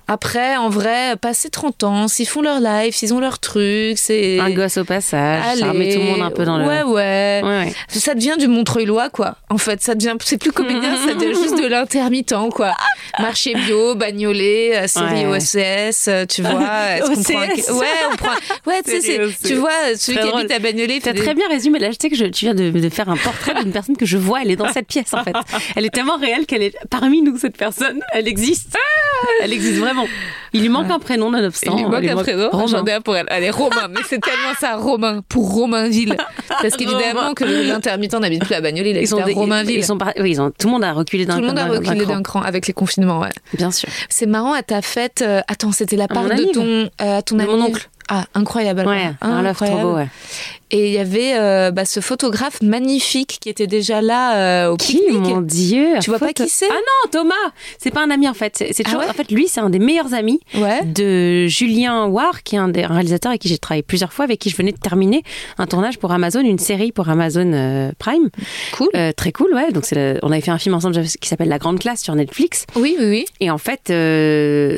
Après, en vrai, passer 30 ans, s'ils font leur live, s'ils ont leur truc, c'est. Un gosse au passage, Allez. ça remet tout le monde un peu dans le. Ouais, ouais. Ça devient du Montreuil-Lois, quoi. En fait, ça devient, c'est plus comédien, ça devient juste de l'intermittent, quoi. Marché bio, bagnolet, euh, série Ouais. OSS, euh, tu vois. prend un- OSS? Ouais, on prend. Ouais, tu sais, tu vois, celui qui habite à Bagnolet. T'as des- très bien résumé. Là, je sais que je, tu viens de, de faire un portrait d'une personne que je vois. Elle est dans cette pièce, en fait. Elle est tellement réelle qu'elle est parmi nous, cette personne. Elle existe. Elle existe vraiment. Il lui manque un prénom, nonobstant. Il lui manque un prénom. Romain. J'en ai un pour elle. Allez, Romain. Mais c'est tellement ça, Romain. Pour Romainville. Parce qu'évidemment que l'intermittent n'habite plus à Bagnolet, il habite à Romainville. Ils sont par- oui, ils ont, tout le monde a reculé d'un Tout le monde a reculé cran. d'un cran avec les confinements, ouais. Bien sûr. C'est marrant à ta fête. euh, attends, c'était la part de ton, euh, ton De mon oncle. Ah, incroyable. alors. Ouais, un love trop Incroyable. beau, ouais. Et il y avait euh, bah, ce photographe magnifique qui était déjà là euh, au Qui, pique-nique. mon Dieu Tu vois pas qui c'est? Ah non, Thomas C'est pas un ami, en fait. C'est c'est Ah toujours... ouais? en fait, lui, c'est un des meilleurs amis Ouais. de Julien War, qui est un des un réalisateurs avec qui j'ai travaillé plusieurs fois, avec qui je venais de terminer un tournage pour Amazon, une série pour Amazon euh, Prime. Cool. Euh, très cool, ouais. Donc c'est le- on avait fait un film ensemble qui s'appelle La Grande Classe sur Netflix. Oui, oui, oui. Et en fait,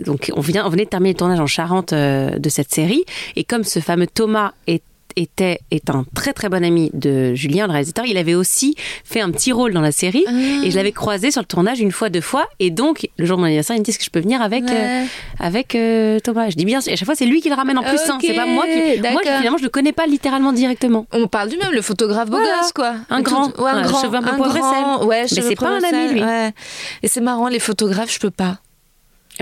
donc on, vient, on venait de terminer le tournage en Charente de cette série. Et comme ce fameux Thomas est était est un très très bon ami de Julien, le réalisateur. Il avait aussi fait un petit rôle dans la série Ah. et je l'avais croisé sur le tournage une fois, deux fois. Et donc le jour de mon anniversaire, il me dit est-ce que je peux venir avec Ouais. euh, avec euh, Thomas? Je dis bien. sûr. Et à chaque fois, c'est lui qui le ramène en plus. hein. Ok, C'est pas moi qui. Moi, finalement, je le connais pas littéralement directement. On parle du même, le photographe beau Voilà. gosse, quoi. Un Tout- grand. ouais, un Ouais, grand. cheveux un peu un grand. Ouais, Mais c'est pas un ami, lui. Et c'est marrant, les photographes, je peux pas.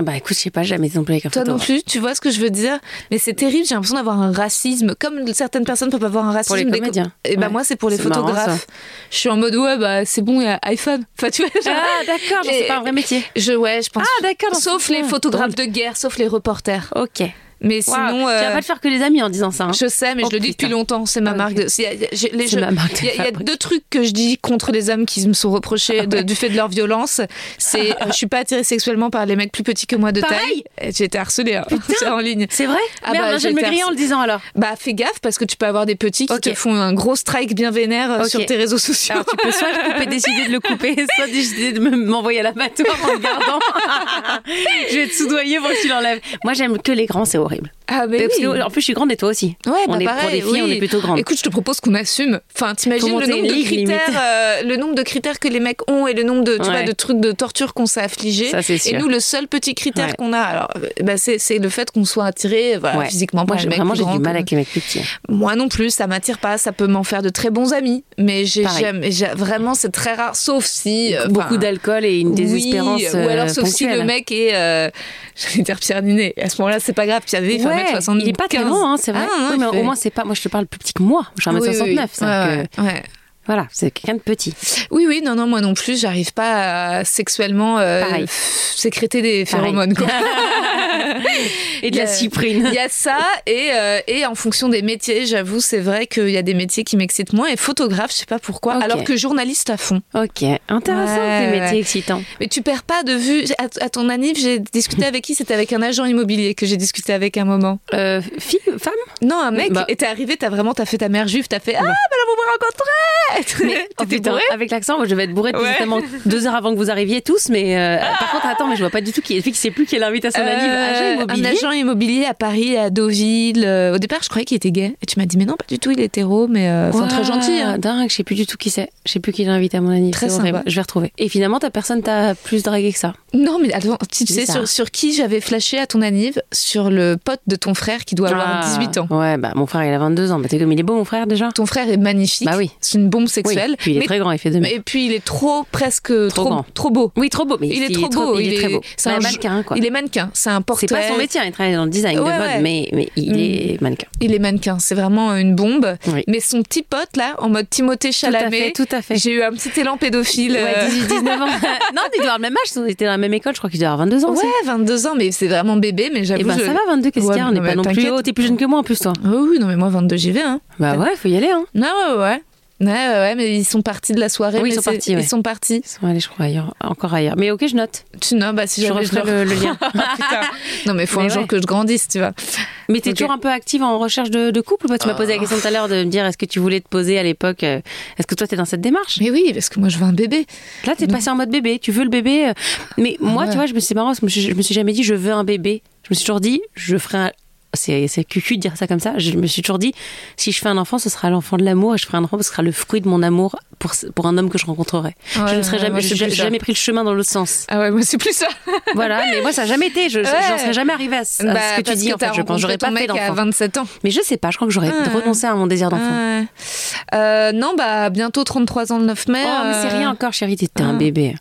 Bah écoute, je sais pas, j'ai jamais été non plus avec un Toi non plus, tu vois ce que je veux dire Mais c'est terrible, j'ai l'impression d'avoir un racisme, comme certaines personnes peuvent avoir un racisme. Pour les des- comédiens. Et bah Ouais. moi, c'est pour les marrant, photographes. Je suis en mode, ouais, bah c'est bon, il y a iPhone. Enfin, tu vois, genre- Ah d'accord, c'est pas un vrai métier. Je, ouais, je pense. Ah d'accord. Sauf les photographes de guerre, sauf les reporters. Ok. Mais Waouh, sinon. Tu euh, vas pas te faire que les amis en disant ça. hein. Je sais, mais Oh, je le dis putain. depuis longtemps. C'est ma Ah, marque de. les- ma Il y, a- y deux trucs que je dis contre les hommes qui me sont reprochés de- du fait de leur violence. C'est, euh, je suis pas attirée sexuellement par les mecs plus petits que moi de Pareil. taille. J'ai été harcelée hein, en ligne. C'est vrai Ah Merde, bah, je me griller en le disant alors. Bah fais gaffe parce que tu peux avoir des petits qui Ok. te font un gros strike bien vénère euh, sur tes réseaux sociaux. Alors tu peux soit couper, décider de le couper, soit décider de me- m'envoyer à l'abattoir en le gardant. je vais te soudoyer pour que tu l'enlèves. Moi j'aime que les grands, c'est horrible. Ah mais Parce oui. que, en plus je suis grande et toi aussi. Ouais, on bah est pareil, pour filles, on oui. est plutôt grandes. Écoute, je te propose qu'on assume. Enfin, t'imagines le nombre de critères, limite. euh, le nombre de critères que les mecs ont et le nombre de, tu Ouais. vois, de trucs de torture qu'on s'est affligé. Ça, c'est Et sûr. nous, le seul petit critère Ouais. qu'on a, alors, euh, bah, c'est, le fait qu'on soit attiré, voilà, Ouais. physiquement Moi les mecs vraiment j'ai du mal avec les mecs plus petits. Moi non plus, ça m'attire pas. Ça peut m'en faire de très bons amis, mais j'ai Pareil. jamais, j'ai- vraiment, c'est très rare, sauf si euh, Beaucoup d'alcool et une oui, désespérance. ou alors sauf si le mec est, j'allais dire Pierre Ninet. À ce moment-là, c'est pas grave. Il fait Ouais, 1m75. il est pas très loin, hein, c'est vrai. Ah, non, Oui, il mais fait- au moins c'est pas. Moi je te parle plus petit que moi. Je suis oui, oui, 1m69. oui. c'est-à-dire Ouais, que- ouais, ouais. Voilà, c'est quelqu'un de petit. Oui, oui, non, non, moi non plus, j'arrive pas à sexuellement euh, sécréter des phéromones. Quoi. Et de la cyprine. Il y a ça, et, euh, et en fonction des métiers, j'avoue, c'est vrai qu'il y a des métiers qui m'excitent moins, et photographe, je sais pas pourquoi, alors que journaliste à fond. Ok, intéressant, Ouais, des ouais. métiers excitants. Mais tu perds pas de vue. À, à ton anniv, j'ai discuté avec qui? C'était avec un agent immobilier que j'ai discuté avec un moment. Euh, fille, femme? Non, un mec, Bah. et t'es arrivé, t'as vraiment, t'as fait ta mère juive, t'as fait Ah, bah là, vous me rencontrez Oh putain, bourré avec l'accent, moi, je vais être bourrée Ouais. deux heures avant que vous arriviez tous, mais euh, par contre, attends, mais je vois pas du tout qui est, qui sait plus qui est l'invite à son anniv. Agent Euh, immobilier. Un agent immobilier à Paris, à Deauville. Euh, au départ, je croyais qu'il était gay. Et tu m'as dit, mais non, pas du tout, il est hétéro, mais euh, enfin, très gentil. hein. Dingue, je sais plus du tout qui c'est. Je sais plus qui l'a invité à mon anniv. Très sympa. Je vais retrouver. Et finalement, ta personne t'a plus dragué que ça. Non, mais attends, tu sais sur, sur qui j'avais flashé à ton anniv Sur le pote de ton frère qui doit avoir Ah, 18 ans. Ouais, bah mon frère, il a 22 ans. Bah, t'es comme il est beau, mon frère, déjà Ton frère est magnifique. Bah oui. C'est une bombe Oui, sexuelle. puis il est mais, très grand, il fait 2 mètres. Et puis il est trop, presque trop, grand. trop beau. Oui, trop beau. Mais Il est trop beau. Il, est très beau. C'est un mannequin, quoi. Il est mannequin. C'est un portrait. C'est pas son métier, hein, il travaille dans le design de mode, ouais. mais, mais il Mm. est mannequin. Il est mannequin. C'est vraiment une bombe. Oui. Mais son petit pote là, en mode Timothée Tout à Chalamet. fait, tout à fait. J'ai eu un petit élan pédophile. Ouais, euh, 18, 19 ans. non, il doit avoir le même âge, ils étaient dans la même école, je crois qu'il doit avoir 22 ans. Ouais, 22 ans, mais c'est vraiment bébé, mais j'avoue. Et ben ça va, 22, qu'est-ce qu'il y a? On n'est pas non plus. t'es plus jeune que moi en plus, toi. Oui, non, mais moi, 22, j'y vais, hein. Bah ouais, faut y aller, hein. Ouais, ouais, ouais. Ouais, ouais, mais ils sont partis de la soirée. Oui, ils sont partis, ouais. Ils sont partis. Ils sont allés, je crois, ailleurs, encore ailleurs. Mais ok, je note. Tu non, bah si Je referai le- le lien. Putain. Non, mais faut Mais un jour que je grandisse, tu vois. Mais t'es Ok. toujours un peu active en recherche de, de couple ou pas? Tu m'as posé la question tout à l'heure de me dire est-ce que tu voulais te poser à l'époque euh, Est-ce que toi t'es dans cette démarche? Mais oui, parce que moi, je veux un bébé. Là, t'es passé en mode bébé. Tu veux le bébé euh, Mais moi, ouais. tu vois, je me suis c'est marrant, parce que je me suis, je me suis jamais dit je veux un bébé. Je me suis toujours dit je ferai un. C'est cucu de dire ça comme ça. Je me suis toujours dit si je fais un enfant, ce sera l'enfant de l'amour et je ferai un enfant, ce sera le fruit de mon amour pour, pour un homme que je rencontrerai. je Ouais, ne serais ouais, jamais, je- jamais pris le chemin dans l'autre sens. Ah ouais, moi, c'est plus ça. Voilà, mais moi ça n'a jamais été. Je, Ouais. J'en serais jamais arrivée à, ce- à Bah, ce que tu dis. en fait, je pense, j'aurais pas ton fait mec à d'enfant. 27 ans. Mais je sais pas. Je crois que j'aurais Ouais. renoncé à mon désir d'enfant. Ouais. Euh, non, bah, bientôt 33 ans le 9 mai. Oh, mais c'est euh, rien encore, chérie, t'étais un ah. bébé.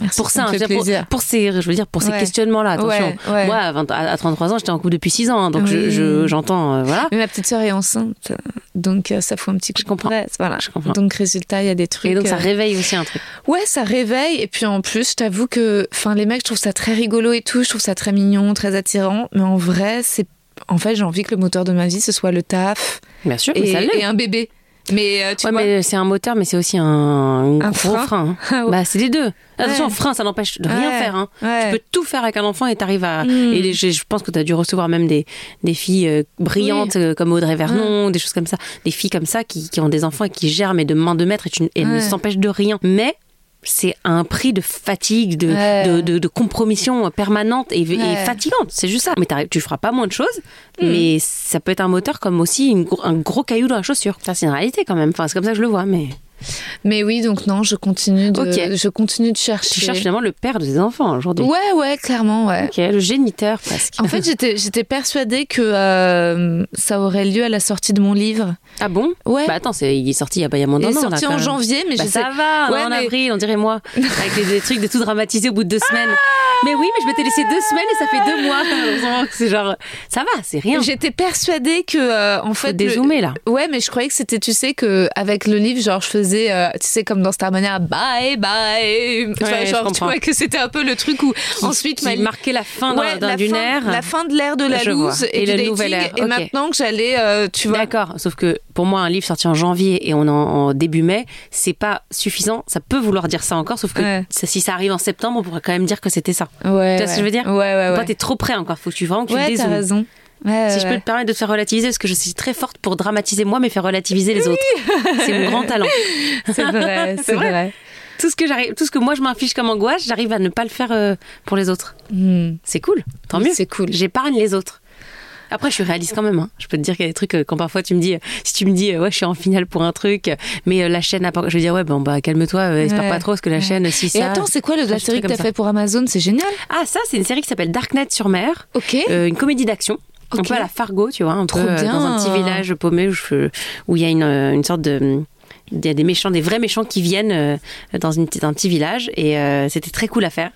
Merci, Pour ça, hein, pour, pour ces, je veux dire, pour ces Ouais. questionnements-là, attention. Ouais, ouais. Moi, à, 20 à- à 33 ans, j'étais en couple depuis 6 ans, hein, donc Oui. je- j'entends, euh, voilà. Mais ma petite sœur est enceinte, donc euh, ça fout un petit coup Je comprends. de presse, Voilà. Je comprends. Donc résultat, il y a des trucs. Et donc ça euh, réveille aussi un truc. Ouais, ça réveille. Et puis en plus, je t'avoue que, enfin, les mecs, je trouve ça très rigolo et tout. Je trouve ça très mignon, très attirant. Mais en vrai, c'est, en fait, j'ai envie que le moteur de ma vie ce soit le taf Bien sûr, mais ça et, et un bébé. Mais euh, tu Ouais, vois. mais c'est un moteur, mais c'est aussi un, un Un gros frein. frein. hein. Ah ouais. Bah, c'est les deux. Attention, Ouais. frein, ça n'empêche de rien faire. Hein. Ouais. Tu peux tout faire avec un enfant et t'arrives à. Mm. Et les- je, je pense que tu as dû recevoir même des, des filles euh, brillantes euh, comme Audrey Vernon, des choses comme ça. Des filles comme ça qui, qui ont des enfants et qui gèrent, mais de main de maître et, tu- et ne s'empêchent de rien. Mais c'est un prix de fatigue, de, Ouais. de, de, de compromission permanente et, fatigante. C'est juste ça. Mais tu feras pas moins de choses, Mm. mais ça peut être un moteur comme aussi une un gros caillou dans la chaussure. Ça, c'est une réalité quand même. Enfin, c'est comme ça que je le vois, mais. Mais oui, donc non, je continue de, Ok. je continue de chercher. Tu cherches finalement le père de tes enfants aujourd'hui. Ouais, ouais, clairement, ouais. Ok, le géniteur presque. En fait, j'étais, j'étais persuadée que euh, ça aurait lieu à la sortie de mon livre. ah bon? Ouais. Bah attends, c'est, il est sorti il y a, pas- il y a moins il d'un est an. là, sorti quand en même. janvier, mais Bah, je sais. ça va, Ouais, en mais- avril, on dirait moi. Avec des, trucs de tout dramatiser au bout de deux semaines. Mais oui, mais je m'étais laissé deux semaines et ça fait deux mois. Heureusement que C'est genre, ça va, c'est rien. J'étais persuadée que, euh, en fait. Faut dézoomer, là. Ouais, mais je croyais que c'était, tu sais, que avec le livre, genre, je faisais, euh, tu sais, comme dans Starmania, bye bye. Ouais, genre, tu vois, que c'était un peu le truc où ensuite qui ma- marquait la fin Ouais, la d'une ère. La fin de l'ère de la loose Et et, du le dating, nouvel ère, Et maintenant que j'allais, euh, tu vois. D'accord, sauf que pour moi, un livre sorti en janvier et on en, en début mai, c'est pas suffisant. Ça peut vouloir dire ça encore, sauf que Ouais. ça- si ça arrive en septembre, on pourrait quand même dire que c'était ça. Ouais. Tu vois ce que je veux dire? Ouais, ouais, Toi, t'es trop près encore. Faut que tu vraiment que tu Ouais, t'as raison. Ouais, Si je ouais, peux te permettre de te faire relativiser, parce que je suis très forte pour dramatiser moi, mais faire relativiser les autres. C'est mon grand talent. C'est vrai, c'est vrai. vrai. Tout ce que j'arrive, tout ce que moi je m'inflige comme angoisse, j'arrive à ne pas le faire euh, pour les autres. Hmm. C'est cool. Tant Oui, mieux. c'est cool. J'épargne les autres. Après, je suis réaliste quand même. hein. Je peux te dire qu'il y a des trucs euh, quand parfois tu me dis, euh, si tu me dis, euh, ouais, je suis en finale pour un truc, mais la chaîne. Je vais dire, ouais, bon, bah, calme-toi, espère Ouais. pas trop, parce que la Ouais. chaîne, si ça. Et attends, c'est quoi le, la série que t'as fait pour Amazon? C'est génial. Ah, ça, c'est une série qui s'appelle Darknet sur mer, Ok. une comédie d'action. Un peu à la Fargo, tu vois, un peu euh, dans un petit village paumé où il y a une, euh, une sorte de. Il y a des méchants, des vrais méchants qui viennent euh, dans, une, petite- un petit village et euh, c'était très cool à faire.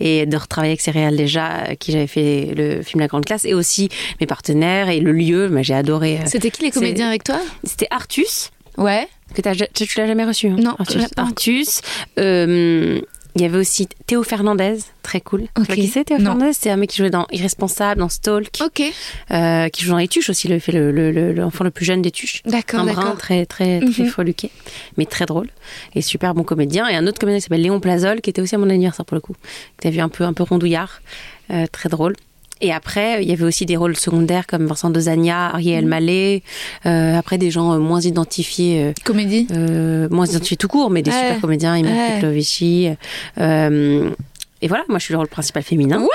Et de retravailler avec Céréales déjà, qui j'avais fait le film La Grande Classe, et aussi mes partenaires et le lieu, mais j'ai adoré. C'était qui les comédiens avec toi? C'était Artus, Ouais. que tu, tu l'as jamais reçu. hein, Non, Artus. Artus. euh, il y avait aussi Théo Fernandez, très cool. Tu Ok. vois qui c'est Théo Non. Fernandez? C'est un mec qui jouait dans Irresponsable, dans Stalk, Ok. euh, qui joue dans Les Tuches aussi, le fait le- le- le- l'enfant le, plus jeune des Tuches. D'accord, Un d'accord. très très très freluqué, mais très drôle et super bon comédien. Et un autre comédien qui s'appelle Léon Plazol, qui était aussi à mon anniversaire pour le coup. Que t'as vu un peu un peu rondouillard, euh, très drôle. Et après, il y avait aussi des rôles secondaires comme Vincent Dezania, Ariel Mallet. euh, après, des gens euh, moins identifiés, euh, Comédie. euh, moins identifiés tout court, mais des Ouais. super comédiens, Imer Ouais. Peklovici. euh, et voilà, moi, je suis le rôle principal féminin. Bouh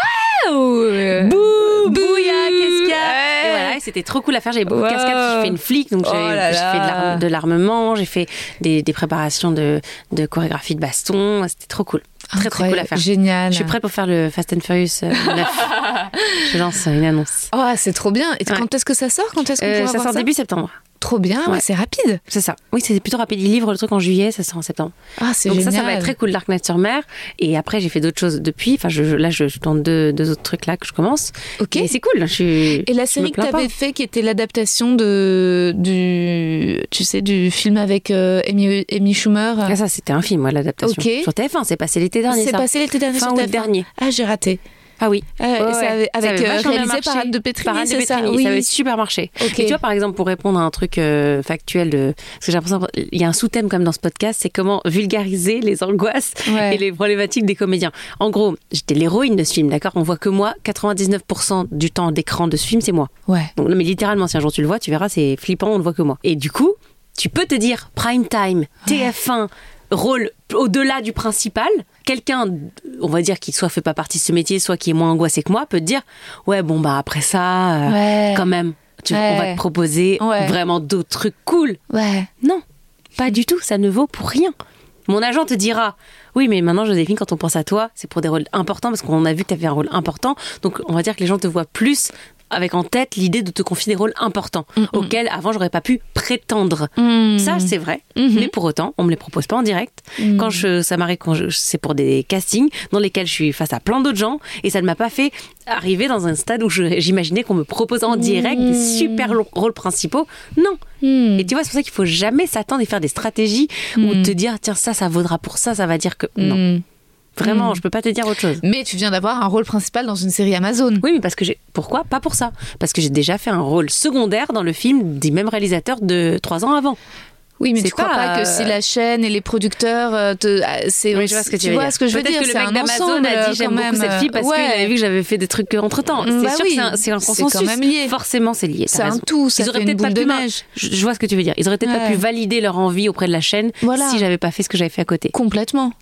Bouh, bouilla, qu'est-ce qu'il y a c'était trop cool à faire. J'avais beaucoup de cascades. J'ai fait une flic, donc j'ai Oh j'ai fait de l'armement, j'ai fait des, des préparations de, de chorégraphie de baston. C'était trop cool. Très très cool à faire. Génial. Je suis prête pour faire le Fast and Furious euh, 9. Je lance une annonce. Oh, c'est trop bien. Et Ouais. quand est-ce que ça sort? Quand est-ce qu'on Euh, ça sort début septembre. Trop bien, ouais, c'est rapide. C'est ça. Oui, c'est plutôt rapide. Il livre le truc en juillet, ça sort en septembre. Ah, c'est Donc génial. ça, ça va être très cool, Dark Knight sur mer. Et après, j'ai fait d'autres choses depuis. Enfin, je, je- là, je, je tourne deux, deux autres trucs là que je commence. Ok. Et c'est cool. Je suis. Et la série que tu avais fait, qui était l'adaptation de du, tu sais, du film avec euh, Amy, Amy Schumer. Ah, ça, c'était un film, ouais, l'adaptation. Ok. Sur TF1, c'est passé l'été dernier. c'est passé l'été dernier Fin sur août TF1. dernier. Ah, j'ai raté. Ah oui. Ouais, avec, Ça avait euh, réalisé par. Anne de Par Anne Pétrini, Oui. ça avait super marché. Et tu vois, par exemple, pour répondre à un truc euh, factuel, de... parce que j'ai l'impression il y a un sous-thème comme dans ce podcast, c'est comment vulgariser les angoisses Ouais. et les problématiques des comédiens. En gros, j'étais l'héroïne de ce film, d'accord? On voit que moi, 99% du temps d'écran de ce film, c'est moi. Ouais. Donc, non, mais littéralement, si un jour tu le vois, tu verras, c'est flippant, on ne voit que moi. Et du coup, tu peux te dire prime time, TF1, rôle au-delà du principal. Quelqu'un, on va dire, qui soit fait pas partie de ce métier, soit qui est moins angoissé que moi, peut te dire ouais, bon, bah après ça, euh, Ouais. quand même, tu- Ouais. on va te proposer Ouais. vraiment d'autres trucs cool. Ouais. Non, pas du tout, ça ne vaut pour rien. Mon agent te dira oui, mais maintenant, Joséphine, quand on pense à toi, c'est pour des rôles importants parce qu'on a vu que tu avais un rôle important. Donc, on va dire que les gens te voient plus avec en tête l'idée de te confier des rôles importants auxquels avant j'aurais pas pu prétendre. Mm. Ça, c'est vrai. Mais pour autant, on me les propose pas en direct. Quand je, ça m'arrive quand c'est pour des castings dans lesquels je suis face à plein d'autres gens et ça ne m'a pas fait arriver dans un stade où j'imaginais qu'on me propose en direct des super lo- rôles principaux. Non. Mm. Et tu vois, c'est pour ça qu'il faut jamais s'attendre et faire des stratégies ou te dire, tiens, ça, ça vaudra pour ça, ça va dire que. Non. Vraiment, je peux pas te dire autre chose. Mais tu viens d'avoir un rôle principal dans une série Amazon. Oui, mais parce que j'ai. Pourquoi Pas pour ça? Parce que j'ai déjà fait un rôle secondaire dans le film du même réalisateur de trois ans avant. Oui, mais tu crois pas, pas, que euh, si la chaîne et les producteurs euh, te, ah, c'est, Oui, je vois ce que tu, veux vois dire. ce que je veux dire. que le c'est mec d'Amazon a dit j'aime beaucoup même. cette fille parce Ouais. qu'il avait vu que j'avais fait des trucs entre temps. Mm, C'est bah sûr oui. que c'est un, un C'est consensus. quand même lié. Forcément, c'est lié. C'est un tout, ça Ils auraient peut-être pas de pu neige. Je, je vois ce que tu veux dire. Ils auraient peut-être pas pu valider leur envie auprès de la chaîne Voilà. si j'avais pas fait ce que j'avais fait à côté. Complètement.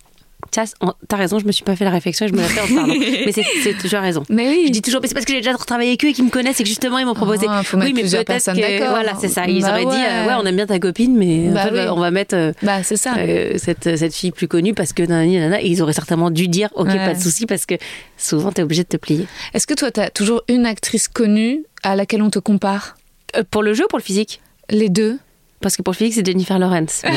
En- T'as raison, je me suis pas fait la réflexion et je me la fais en parlant. Mais c'est toujours raison. Mais oui. Je dis toujours, mais c'est parce que j'ai déjà travaillé avec eux et qu'ils me connaissent et que justement ils m'ont proposé. Ah, faut oui, mais plusieurs peut-être que- d'accord. Voilà, c'est ça. Ils Bah auraient dit, ouais. euh, ouais, on aime bien ta copine, mais Bah oui. on va mettre euh, Bah, c'est ça. euh, cette, cette fille plus connue parce que nanana. Et ils auraient certainement dû dire, ok, Ouais. pas de souci, parce que souvent t'es obligé de te plier. Est-ce que toi, t'as toujours une actrice connue à laquelle on te compare? Pour le jeu ou pour le physique? Les deux Parce que pour le physique, c'est Jennifer Lawrence.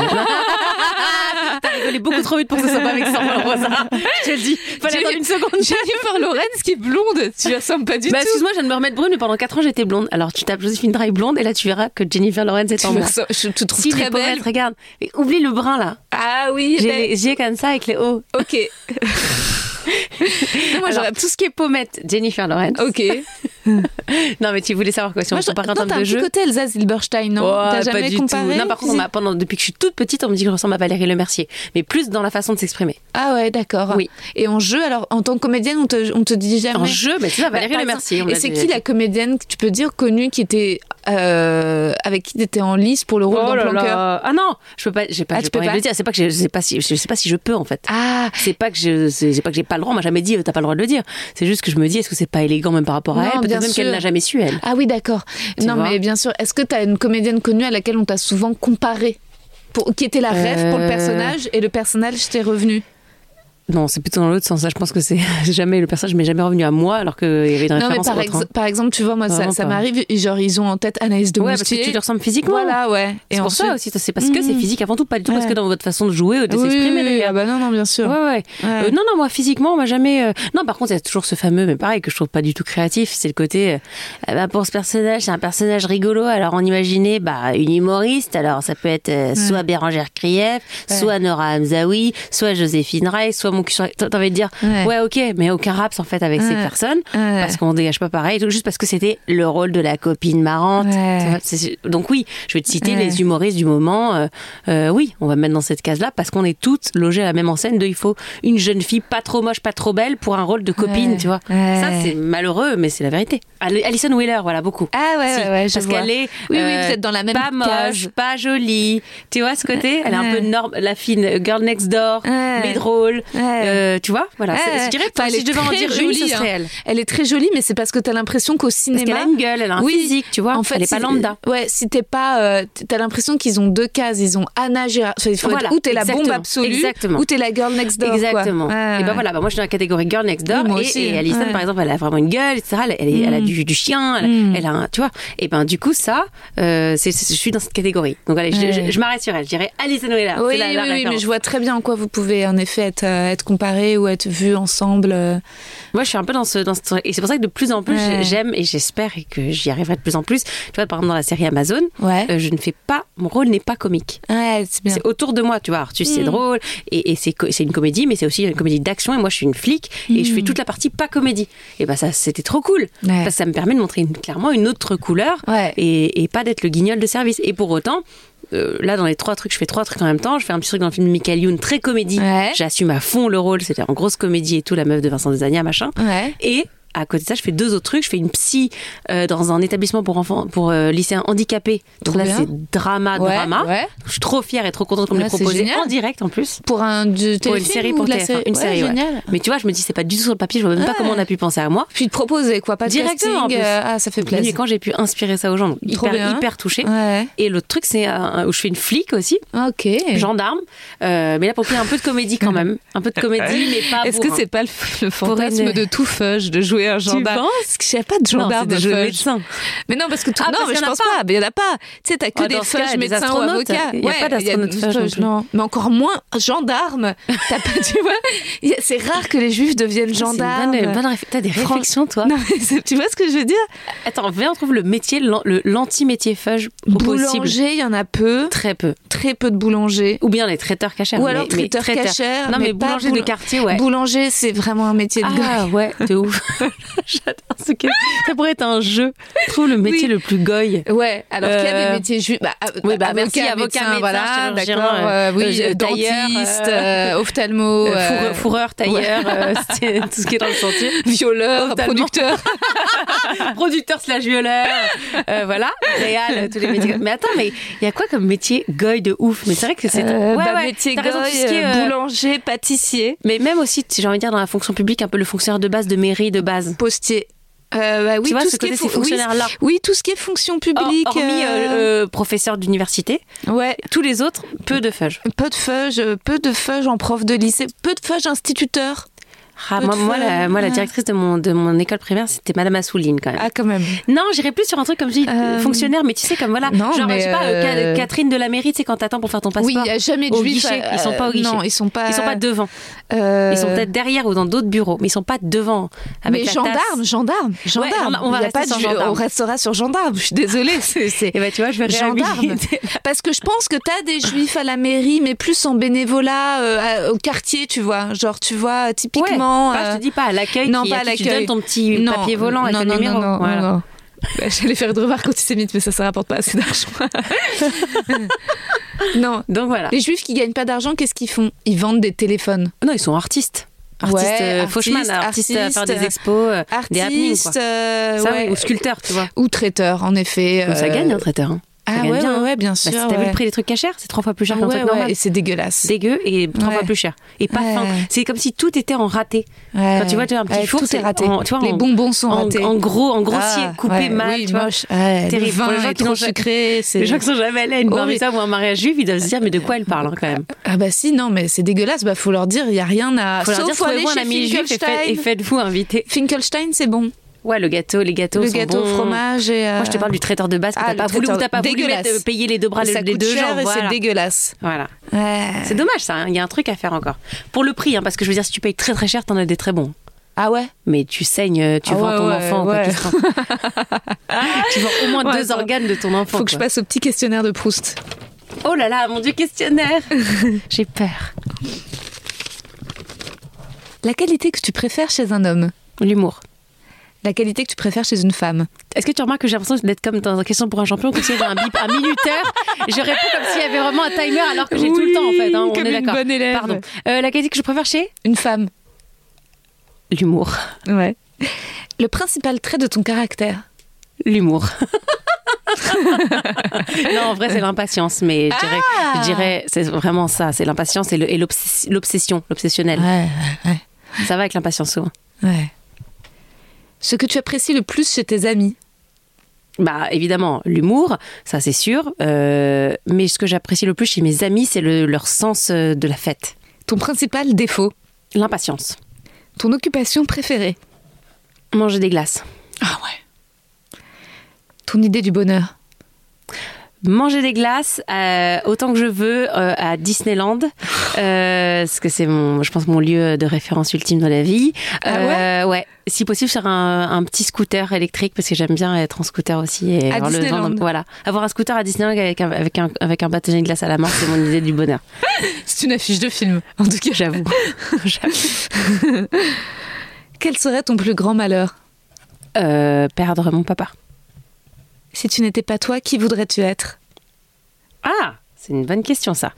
T'as rigolé beaucoup trop vite pour que ce soit pas vexant, Rosa. Je te le dis. Fallait attendre une seconde. Jennifer Lawrence qui est blonde, tu ressembles pas du Bah, tout. excuse-moi, je viens de me remettre brune, mais pendant 4 ans, j'étais blonde. Alors, tu tapes Joséphine Dry blonde, et là, tu verras que Jennifer Lawrence est Tu en ressembles- je te trouve Si, très belle. regarde. Mais oublie le brun, là. Ah oui, J'ai yeux comme ça avec les hauts. ok. Moi, Alors- tout ce qui est pommette, Jennifer Lawrence. Ok. Non, mais tu voulais savoir quoi si on Moi, je- compare en non, un de petit jeu côté Elsa Zilberstein, non Oh, T'as jamais du comparé tout. Non, par contre, on m'a- pendant, depuis que je suis toute petite, on me dit que je ressemble à Valérie Lemercier. Mais plus dans la façon de s'exprimer. Ah ouais, d'accord. Oui. Et en jeu, alors, en tant que comédienne, on te, on te dit jamais. En jeu, mais tu vois, Bah, Valérie par Lemercier. on Et c'est qui la comédienne que tu peux dire connue qui était euh, avec qui t'étais en lice pour le rôle Oh dans. Ah non, je peux pas, j'ai pas, Ah, tu peux pas le dire. C'est pas que je, sais pas si, je sais pas si je peux en fait. Ah, C'est pas que je, c'est pas que j'ai pas le droit. On m'a jamais dit, euh, t'as pas le droit de le dire. C'est juste que je me dis, est-ce que c'est pas élégant même par rapport à Non, elle? Peut-être même qu'elle n'a jamais su elle. ah oui, d'accord. Non, mais bien sûr. Est-ce que t'as une comédienne connue à laquelle on t'a souvent comparé? Pour, qui était la rêve pour le Euh. personnage et le personnage t'est revenu? Non, c'est plutôt dans l'autre sens. Ça, je pense que c'est jamais le personnage m'est jamais revenu à moi alors qu'il y avait une Non, mais par, autre, hein. ex- par exemple, tu vois, moi, ça, ça m'arrive, genre, ils ont en tête Anaïs de Ouais, parce que tu lui ressembles physiquement. Voilà, ouais. C'est pour ça ensuite- aussi. C'est parce que c'est Mhm. physique avant tout, pas du tout parce que dans votre façon de jouer ou de Oui, s'exprimer oui, oui, d'ailleurs. ah bah non, non, bien sûr. Ouais, ouais. Euh, non, non, moi, physiquement, on m'a jamais. euh, Non, par contre, il y a toujours ce fameux, mais pareil, que je trouve pas du tout créatif. C'est le côté. euh, ben, pour ce personnage, c'est un personnage rigolo. Alors, on imaginait bah, une humoriste. Alors, ça peut être soit Bérangère Krief, soit Nora Hamzaoui, soit Joséphine Ray, soit mon cul sur. T'as envie de dire, Ouais. ouais, ok, mais aucun raps en fait avec ces personnes. Ouais. Parce qu'on dégage pas pareil, tout juste parce que c'était le rôle de la copine marrante. Donc, oui, je vais te citer les humoristes du moment. euh, euh, oui, on va me mettre dans cette case-là parce qu'on est toutes logées à la même enseigne de il faut une jeune fille pas trop moche, pas trop belle pour un rôle de copine, tu vois. Ça, c'est malheureux, mais c'est la vérité. Al- Alison Wheeler, voilà, beaucoup. Ah ouais, Si, ouais, je parce qu'elle est Oui, oui, euh, vous êtes dans la même pas moche, case. pas jolie. Tu vois ce côté? Elle est un peu norme, la fine girl next door, mais drôle. Euh, tu vois Voilà. Je dirais que si je devais en dire une, jolie, ce serait hein. elle. Elle est très jolie, mais c'est parce que t'as l'impression qu'au Parce cinéma. qu'elle a une gueule, elle a un Oui. physique, tu vois. En fait, elle est pas si- lambda. Ouais, si t'es pas, euh, t'as l'impression qu'ils ont deux cases. Ils ont Anna Gérard. Enfin, il faut Voilà, être ou t'es la bombe absolue, exactement. ou t'es la girl next door. quoi. Exactement. Ouais, et ben voilà, bah moi je suis dans la catégorie girl next door Oui, et, et Alison ouais. par exemple, elle a vraiment une gueule, etc. Elle, elle, a Mm. du, du chien, elle, Mm. elle a un, tu vois. Et ben du coup ça, euh, c'est, je suis dans cette catégorie. Donc allez, je- Ouais. je, je m'arrête sur elle. Je dirais Alison Wheeler. Oui, oui, oui, mais je vois très bien en quoi vous pouvez en effet être, euh, être comparés ou être vus ensemble. euh. Moi, je suis un peu dans ce, dans ce truc. Et c'est pour ça que de plus en plus, Ouais. j'aime et j'espère et que j'y arriverai de plus en plus. Tu vois, par exemple, dans la série Amazon, Ouais. euh, je ne fais pas, mon rôle n'est pas comique. Ouais, c'est bien. C'est autour de moi, tu vois. Artus, c'est Mm. drôle. Et, et c'est, co- une comédie, mais c'est aussi une comédie d'action. Et moi, je suis une flic. Et je fais Mm. toute la partie pas comédie. Et ben ça, c'était trop cool. Parce que ça me permet de montrer une- clairement une autre couleur. Et pas d'être le guignol de service. Et pour autant, euh, là, dans les trois trucs, je fais trois trucs en même temps. Je fais un petit truc dans le film de Michael Youn, très comédie. Ouais. J'assume à fond le rôle. C'était en grosse comédie et tout, la meuf de Vincent Desagna, machin. Ouais. Et à côté de ça, je fais deux autres trucs. Je fais une psy euh, dans un établissement pour enfants, pour euh, lycéens handicapés. Donc là, c'est drama, Ouais, drama. ouais. Je suis trop fière et trop contente qu'on me proposé génial. en direct en plus. Pour un du Pour une série ou pour la TF1, série une Ouais, série, ouais. génial. Mais tu vois, je me dis, c'est pas du tout sur le papier. Je vois même pas comment on a pu penser à moi. Puis de proposer quoi, pas de Directement, en casting. plus. euh, ah, ça fait plaisir. quand j'ai pu inspirer ça aux gens, donc hyper, bien. hyper touchée. Et l'autre truc, c'est euh, où je fais une flic aussi, Ok. gendarme. Mais là, pour ait un peu de comédie quand même. Un peu de comédie, mais pas Est-ce que c'est pas le, le fantasme de tout fudge de jouer un gendarme penses Parce que je sais pas de gendarme c'est de médecin. Mais non, parce que tout... Ah, non, parce mais je pense pas. Mais il y en a pas. Tu sais, t'as que Ah, des des médecins ou astronautes. avocats. Il y a pas d'astronautes des fudge non. Mais encore moins gendarme. T'as pas, tu vois? C'est rare que les juifs deviennent C'est une gendarmes. T'as des réflexions, toi Non, mais c'est- tu vois ce que je veux dire? Attends, viens, on trouve le métier, l'anti-métier possible. Boulanger, il y en a peu. Très peu. Très peu de boulangers. Ou bien les traiteurs cachers. Ou alors mais traiteur cachère. Non, mais, boulanger de quartier, ouais. Boulanger, c'est vraiment un métier de gars. Ah ouais, de ouf. J'adore ce que ça pourrait être un jeu. Trouve le métier Oui. le plus goy. Ouais, alors qu'il y a Euh, des métiers juifs. Bah, euh, oui, bah, avocat, merci, avocat, médecin, voilà, d'accord. euh, euh, oui, euh, dentiste, euh, ophtalmo, Euh, euh, fourreur, fourreur, tailleur, euh, tout ce qui est dans le sentier. violeur, Ophtalmo. producteur. Producteur slash violeur. Euh, voilà, réal, tous les métiers. Mais attends, mais il y a quoi comme métier goy de ouf? Mais c'est vrai que c'est. Euh, ouais, bah, ouais, métier goy, euh, euh, boulanger, pâtissier, Mais même aussi, j'ai envie de dire, dans la fonction publique, un peu le fonctionnaire de base de mairie de base. Postier. Euh, bah, oui, tu vois, tout ce qui côté, est fon- oui, oui, tout ce qui est fonction publique. Hormis euh, euh, professeur d'université, ouais, tous les autres, peu de fudge. peu de fudge, euh, peu de fudge en prof de lycée, peu de fudge instituteur. Ah, moi, moi, la, moi, la directrice de mon, de mon école primaire, c'était Madame Assouline quand même. Ah, quand même. Non, j'irais plus sur un truc comme je dis, Euh, fonctionnaire, mais tu sais, comme voilà. non, genre, mais, je sais pas, euh, euh, Catherine de la mairie, tu sais, quand t'attends pour faire ton passeport. Oui, il n'y a jamais de juifs. euh, Ils sont pas au guichet. Non, ils sont pas. Ils sont pas devant. euh, Ils sont peut-être derrière ou dans d'autres bureaux, mais ils sont pas devant. Avec mais la gendarmes, tasse. gendarmes, gendarmes. on va pas sur gendarmes. On restera sur gendarmes. Je suis désolée. C'est, Et bah, tu vois, je vais gendarmes. réhabiliter. Parce que je pense que t'as des juifs à la mairie, mais plus en bénévolat à- au quartier, tu vois. Genre, tu vois, typiquement. Je euh, te dis pas à l'accueil. non, qui- pas à Tu donnes ton petit non, papier volant avec non, le numéro. Non, non, Voilà. non. Bah, J'allais faire de remarques antisémites, mais ça, ça rapporte pas assez d'argent. non. Donc voilà. Les juifs qui gagnent pas d'argent, qu'est-ce qu'ils font? Ils vendent des téléphones. Non, ils sont artistes. Artistes, Ouais, euh, artistes, Fauchman, artistes à faire des expos, euh, des happenings, quoi. Artistes, euh, Ça, ouais. oui, ou sculpteurs, tu vois. ou traiteurs, en effet. Ça euh, gagne un traiteur. hein. Ah ouais, bien, ouais, hein. ouais, bien Bah, sûr. si t'as vu ouais. le prix des trucs cachers, c'est trois fois plus cher qu'un ouais, truc normal. et c'est dégueulasse. Dégueu et trois fois plus cher. Et pas fin. C'est comme si tout était en raté. Quand tu vois, tu as un petit four, tout c'est est raté. en- tu vois, Les en- bonbons sont En, ratés. en gros, en grossier, Ah, coupé mal, oui, tu vois. moche. Terrible. Vin les gens qui trop n'ont jamais- sucré. c'est- Les gens qui sont jamais allés à une bar Horrible. mitzvah ou un mariage juif, ils doivent se dire, mais de quoi elle parle, hein, quand même. Ah bah si, non, mais c'est dégueulasse. Bah faut leur dire, il y a rien à. Faut leur dire, un chez ami juif et faites-vous inviter. Finkelstein, c'est bon. Ouais, le gâteau, les gâteaux Le sont gâteau au bons. fromage et. euh, Moi, je te parle du traiteur de base que Ah, t'as pas voulu, t'as pas voulu mettre, payer les deux bras, ça les coûte deux cher jambes. et Voilà. c'est dégueulasse. Voilà. Ouais. C'est dommage ça, hein. il y a un truc à faire encore. Pour le prix, hein, parce que je veux dire, si tu payes très très cher, t'en as des très bons. Ah ouais? Mais tu saignes, euh, tu Ah vends ouais, ton ouais, enfant en ouais. Tu vends au moins deux organes de ton enfant. Faut que je passe au petit questionnaire de Proust. Oh là là, mon dieu, questionnaire J'ai peur. La qualité que tu préfères chez un homme? L'humour. La qualité que tu préfères chez une femme Est-ce que tu remarques que j'ai l'impression d'être comme dans une question pour un champion, comme avait un bip, un minuteur Je réponds comme s'il y avait vraiment un timer alors que j'ai tout le temps en fait. hein, on comme est une bonne élève. Pardon. Euh, la qualité que je préfère chez Une femme L'humour. Ouais. Le principal trait de ton caractère L'humour. non, en vrai, c'est l'impatience, mais je dirais, Ah dirais, c'est vraiment ça, c'est l'impatience et l'obsession, l'obsessionnel. Ouais, ouais, Ça va avec l'impatience souvent. ouais. Ce que tu apprécies le plus chez tes amis Bah, évidemment, l'humour, ça c'est sûr. euh, mais ce que j'apprécie le plus chez mes amis, c'est le- leur sens euh, de la fête. Ton principal défaut L'impatience. Ton occupation préférée Manger des glaces. Ah ouais. Ton idée du bonheur Manger des glaces euh, autant que je veux euh, à Disneyland, euh, parce que c'est mon, je pense mon lieu de référence ultime dans la vie. Ah Euh, ouais. Si possible sur un, un petit scooter électrique parce que j'aime bien être en scooter aussi et À avoir le Disneyland. voilà, avoir un scooter à Disneyland avec un avec un, avec un bâtonnet de glace à la main, c'est mon idée du bonheur. C'est une affiche de film, en tout cas. J'avoue. J'avoue. Quel serait ton plus grand malheur? Perdre mon papa. Si tu n'étais pas toi, qui voudrais-tu être? Ah, c'est une bonne question ça.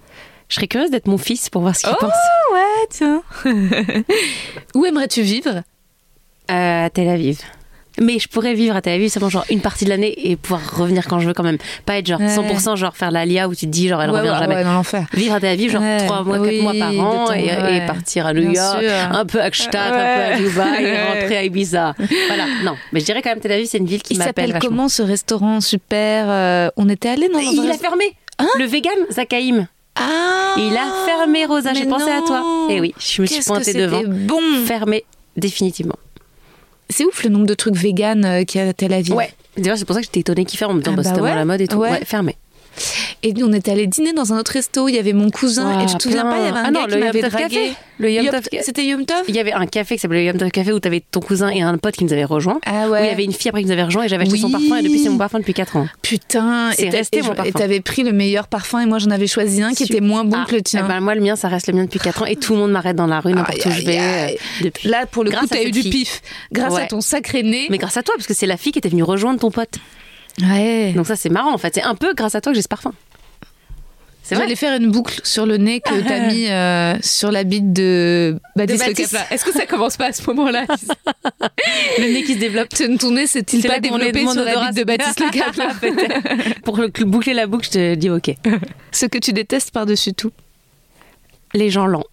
Je serais curieuse d'être mon fils pour voir ce qu'il Oh pense. ouais, tiens. Où aimerais-tu vivre? Euh, à Tel Aviv. Mais je pourrais vivre à Tel Aviv seulement genre une partie de l'année et pouvoir revenir quand je veux quand même. Pas être genre Ouais. 100% genre faire l'Alia où tu te dis genre elle Ouais, revient ouais, jamais. ouais, dans l'enfer. Vivre à Tel Aviv genre Ouais. 3 mois, 4 Oui, mois par an temps, et, partir à New York, un peu à Gstaad, un peu à Dubaï et rentrer à Ibiza. voilà, non. Mais je dirais quand même Tel Aviv c'est une ville qui Il m'appelle s'appelle comment ce restaurant super euh, On était allé dans Il a fermé Le vegan Zakaïm. Ah Il a fermé Rosa, j'ai pensé à toi. Et oui, je me suis pointée c'était devant. bon Fermé définitivement. C'est ouf le nombre de trucs vegan euh, qu'il y a à Tel Aviv. Ouais. D'ailleurs, c'est pour ça que j'étais étonnée qu'il ferme en me disant Ah bah, bah c'est tellement ouais. la mode et tout. Ouais. Ouais, fermé. Et nous, on était allé dîner dans un autre resto. Il y avait mon cousin. Ah, et je te souviens pas, il y avait un Ah gars non, qui m'avait dragué. Café. Le Yom Tov Café. C'était Yom Tov Il y avait un café qui s'appelait le Yom Tov Café où t'avais ton cousin et un pote qui nous avaient rejoints. Ah Où ouais. il y avait une fille après qui nous avait rejoint et j'avais acheté son parfum et depuis c'est mon parfum depuis 4 ans. Putain. C'est resté mon parfum. Et t'avais pris le meilleur parfum et moi j'en avais choisi un qui Super. était moins bon Ah, que le tien. eh ben, moi le mien ça reste le mien depuis 4 ans et tout le monde m'arrête dans la rue n'importe où Aïe, je vais euh, depuis. Là, pour le Grâce coup, t'as eu du pif. Grâce à ton sacré nez. Mais grâce à toi parce que c'est la fille qui était venue rejoindre ton pote. Ouais. Donc ça c'est marrant en fait, c'est un peu grâce à toi que j'ai ce parfum. C'est. J'allais faire une boucle sur le nez que t'as mis euh, sur la bite de Baptiste, De Le Baptiste. Est-ce que ça commence pas à ce moment-là Le nêt qui se développe. Ton nez s'est-il pas développé sur la bite de Baptiste Le Capla. Pour le- boucler la boucle, je te dis ok. Ce que tu détestes par-dessus tout? Les gens lents.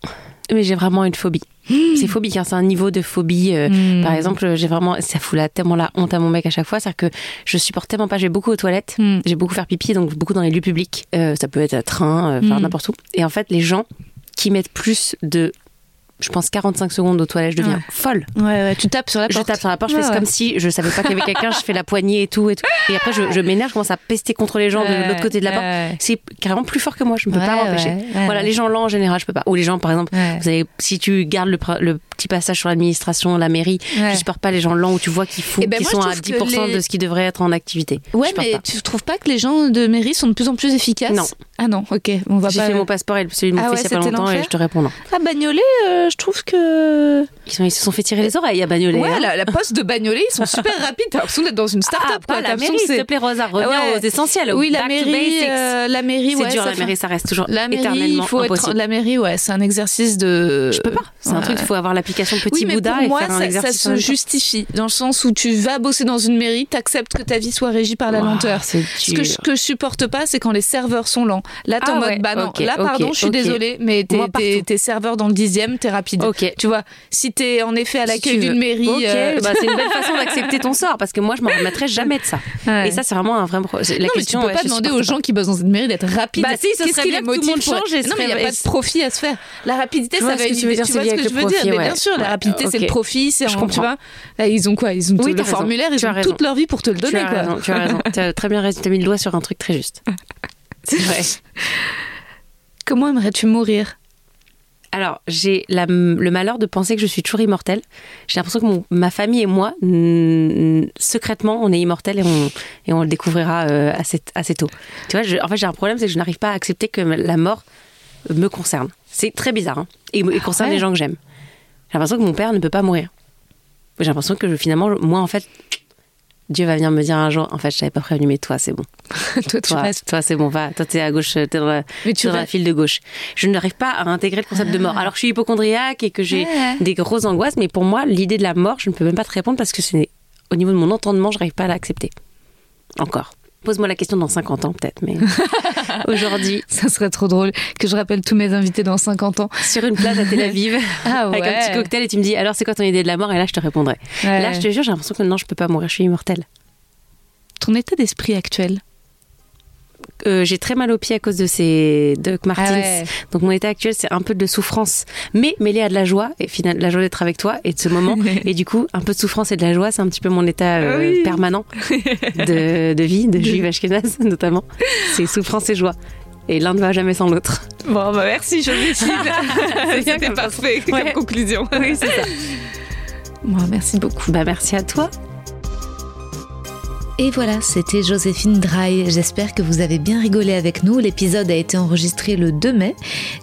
Mais j'ai vraiment une phobie. C'est phobique, hein, c'est un niveau de phobie. euh, Hmm. Par exemple, j'ai vraiment, ça fout la, tellement la honte à mon mec à chaque fois, c'est-à-dire que je supporte tellement pas, je vais beaucoup aux toilettes, Hmm. j'ai beaucoup faire pipi, donc beaucoup dans les lieux publics. Euh, ça peut être à train, euh, Hmm. n'importe où. Et en fait, les gens qui mettent plus de je pense 45 secondes aux toilettes, je deviens Ouais. folle. Ouais, ouais, tu tapes sur la Je porte. tape sur la porte, je fais comme si je savais pas qu'il y avait quelqu'un, je fais la poignée et tout et tout. Et après, je, je m'énerve, je commence à pester contre les gens de l'autre côté de la porte. C'est carrément plus fort que moi, je ne peux pas m'empêcher. voilà, les gens lents en général, je peux pas. Ou les gens, par exemple, vous avez, si tu gardes le, le petit passage sur l'administration, la mairie, Ouais. je supporte pas les gens lents où tu vois qu'ils Eh ben, qui sont à trouve que 10% les- de ce qui devrait être en activité. Ouais, mais pas. tu trouves pas que les gens de mairie sont de plus en plus efficaces Non. Ah non, ok, on va J'ai pas. fait mon passeport et celui de mon Ah ouais, fils il y a pas longtemps et je te réponds non. À Bagnolet, euh, je trouve que. Ils, sont- ils se sont fait tirer les oreilles à Bagnolet. Ouais, hein. la, la poste de Bagnolet, ils sont super rapides. T'as l'impression d'être dans une Ah, start-up. quoi. pas T'as la mairie, s'il te plaît, Rosa, reviens Ouais. aux essentiels. Oui, la mairie, euh, la mairie, C'est ouais, dur, ça la fait- mairie, ça reste toujours La mairie, il éternellement faut être la mairie, ouais, c'est un exercice de. Je peux pas. C'est un Ouais. truc, il faut avoir l'application Petit oui, mais Bouddha pour et moi, faire un ça, ça exercice. en se justifie dans le sens où tu vas bosser dans une mairie, t'acceptes que ta vie soit régie par la Ouah, lenteur. Ce que je, que je supporte pas, c'est quand les serveurs sont lents. Là, t'es Ah en mode, ouais, bah non, ok, là, pardon, ok, je suis ok. désolée, mais t'es, serveur dans le dixième, t'es rapide. Tu vois, si t'es en effet à Si l'accueil tu d'une mairie. Euh, bah, c'est une belle façon d'accepter ton sort parce que moi je m'en remettrai jamais de ça. Ouais. Et ça c'est vraiment un vrai pro- c'est- La non, mais question. tu peux ouais, pas demander aux gens qui bossent dans une mairie d'être rapides. Bah si, ce serait bien que tout le monde change et Non, mais il n'y a pas de profit à se faire. La rapidité, ça veux dire, tu vois ce que je veux dire? Bien sûr, la rapidité, c'est ok. le profit. C'est Je comprends. vois, là, ils ont quoi? Ils ont tout le formulaire, ils ont toute leur vie pour te le donner. tu as raison. Tu as très bien raison. Tu as mis le doigt sur un truc très juste. C'est vrai. Comment aimerais-tu mourir? Alors, j'ai la- le malheur de penser que je suis toujours immortelle. J'ai l'impression que mon- ma famille et moi, secrètement, on est immortels et on, et on le découvrira euh, assez, assez tôt. Tu vois, je- en fait, j'ai un problème, c'est que je n'arrive pas à accepter que la mort me concerne. C'est très bizarre, hein, et, et concerne ouais les gens que j'aime. J'ai l'impression que mon père ne peut pas mourir. J'ai l'impression que je- finalement, moi, en fait, Dieu va venir me dire un jour, en fait, je t'avais pas prévenu, mais toi, c'est bon. Toi, tu Toi, restes. toi c'est bon, va. Toi, t'es à gauche, t'es dans la, Mais tu sur la file de gauche. Je n'arrive pas à intégrer le concept de mort. Alors que je suis hypochondriaque et que j'ai des grosses angoisses, mais pour moi, l'idée de la mort, je ne peux même pas te répondre parce que c'est au niveau de mon entendement, je n'arrive pas à l'accepter. Encore. Pose-moi la question dans 50 ans, peut-être, mais aujourd'hui, Ça serait trop drôle que je rappelle tous mes invités dans 50 ans. sur une plage à Tel Aviv, Ah avec un petit cocktail, et tu me dis, alors c'est quoi ton idée de la mort? Et là, je te répondrai. Ouais. Là, je te jure, j'ai l'impression que non, je peux pas mourir, je suis immortelle. Ton état d'esprit actuel? Euh, j'ai très mal aux pieds à cause de ces Doc Martens. Ah ouais. Donc mon état actuel, c'est un peu de souffrance, mais mêlé à de la joie, et finalement la joie d'être avec toi et de ce moment. et du coup, un peu de souffrance et de la joie, c'est un petit peu mon état euh, Oui. permanent de, de vie, de juive ashkénaze notamment. C'est souffrance et joie. Et l'un ne va jamais sans l'autre. Bon, bah merci, Joséphine. C'était parfait Ouais. comme conclusion. Oui, c'est ça. Bon, merci beaucoup. Bah merci à toi. Et voilà, c'était Joséphine Dry. J'espère que vous avez bien rigolé avec nous. L'épisode a été enregistré le 2 mai.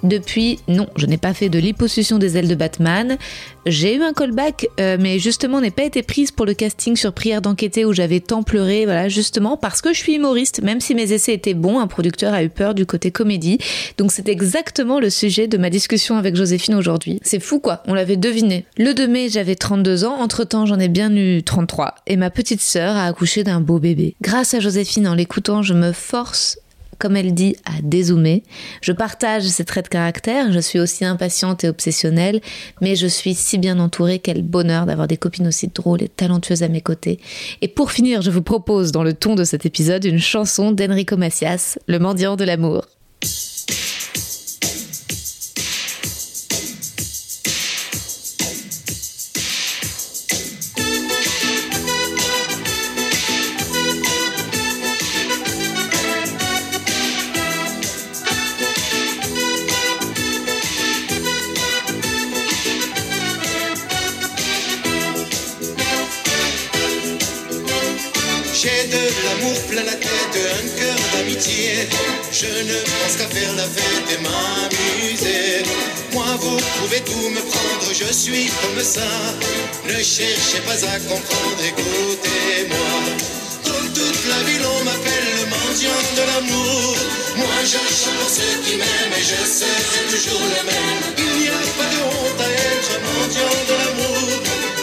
Depuis, non, je n'ai pas fait de l'hyposuction des ailes de Batman. J'ai eu un callback, euh, mais justement, n'ai pas été prise pour le casting sur Prière d'enquêter où j'avais tant pleuré. Voilà, justement parce que je suis humoriste. Même si mes essais étaient bons, un producteur a eu peur du côté comédie. Donc c'est exactement le sujet de ma discussion avec Joséphine aujourd'hui. C'est fou quoi, on l'avait deviné. Le 2 mai, j'avais 32 ans. Entre temps, j'en ai bien eu 33. Et ma petite sœur a accouché d'un beau bébé. Grâce à Joséphine, en l'écoutant, je me force comme elle dit, à dézoomer. Je partage ses traits de caractère, je suis aussi impatiente et obsessionnelle, mais je suis si bien entourée, quel bonheur d'avoir des copines aussi drôles et talentueuses à mes côtés. Et pour finir, je vous propose dans le ton de cet épisode une chanson d'Enrico Macias, Le mendiant de l'amour. De l'amour plein la tête, un cœur d'amitié. Je ne pense qu'à faire la fête et m'amuser. Moi, vous pouvez tout me prendre, je suis comme ça. Ne cherchez pas à comprendre, écoutez-moi. Dans toute la ville, on m'appelle le mendiant de l'amour. Moi, je chante pour ceux qui m'aiment et je serai toujours le même. Il n'y a pas de honte à être mendiant de l'amour.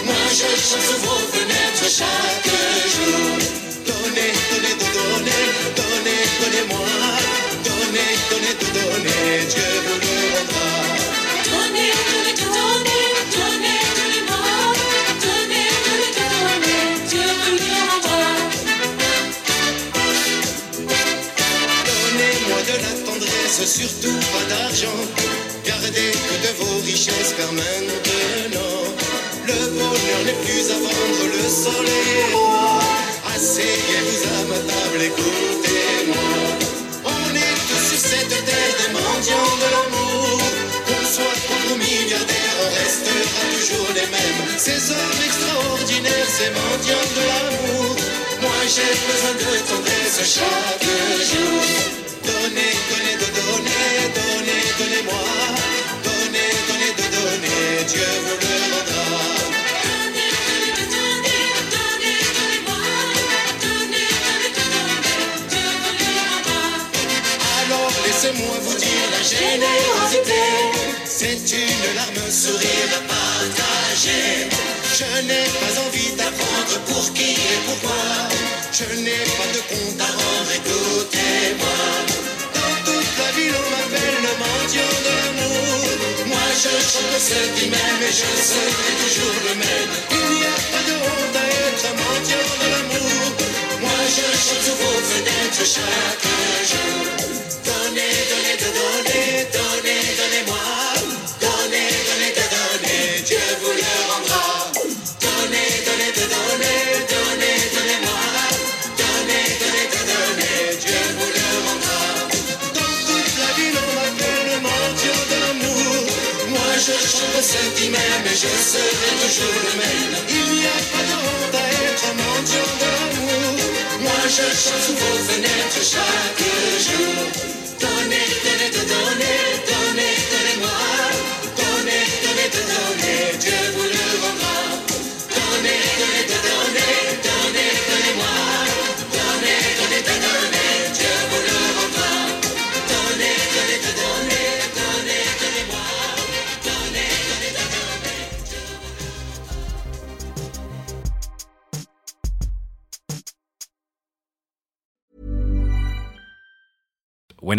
Moi, je chante sous vos fenêtres chaque jour. Donnez, donnez, tout donnez, donnez, donnez-moi. Donnez, donnez, tout donnez, Dieu vous le rendra. Donnez, donnez, tout donnez, donnez, donnez-moi. Donnez, donnez, tout donnez, Dieu vous le rendra. Donnez-moi de la tendresse, surtout pas d'argent. Gardez que de vos richesses car maintenant le bonheur n'est plus à vendre, le soleil est roi. Asseyez-vous à table, écoutez-moi. On est tous sur cette terre des mendiants de l'amour. Qu'on soit pauvre ou milliardaire, on restera toujours les mêmes. Ces hommes extraordinaires, ces mendiants de l'amour. Moi j'ai besoin de tendresse chaque jour. Donnez, donnez, de donner, donnez, donnez-moi. Donnez, donnez, de donner, Dieu vous le. C'est une larme, sourire à partager Je n'ai pas envie d'apprendre pour qui et pourquoi. Je n'ai pas de compte à rendre, écoutez-moi. Dans toute la ville on m'appelle le mendiant de l'amour. Moi je chante ce qui m'aime et je serai toujours le même. Il n'y a pas de honte à être mendiant de l'amour. Moi je chante sous vos fenêtres chaque je serai toujours le même. Il n'y a pas de honte à être mendiant de l'amour. Moi je chante vos fenêtres chaque jour. Donnez, donnez, de donner, donnez,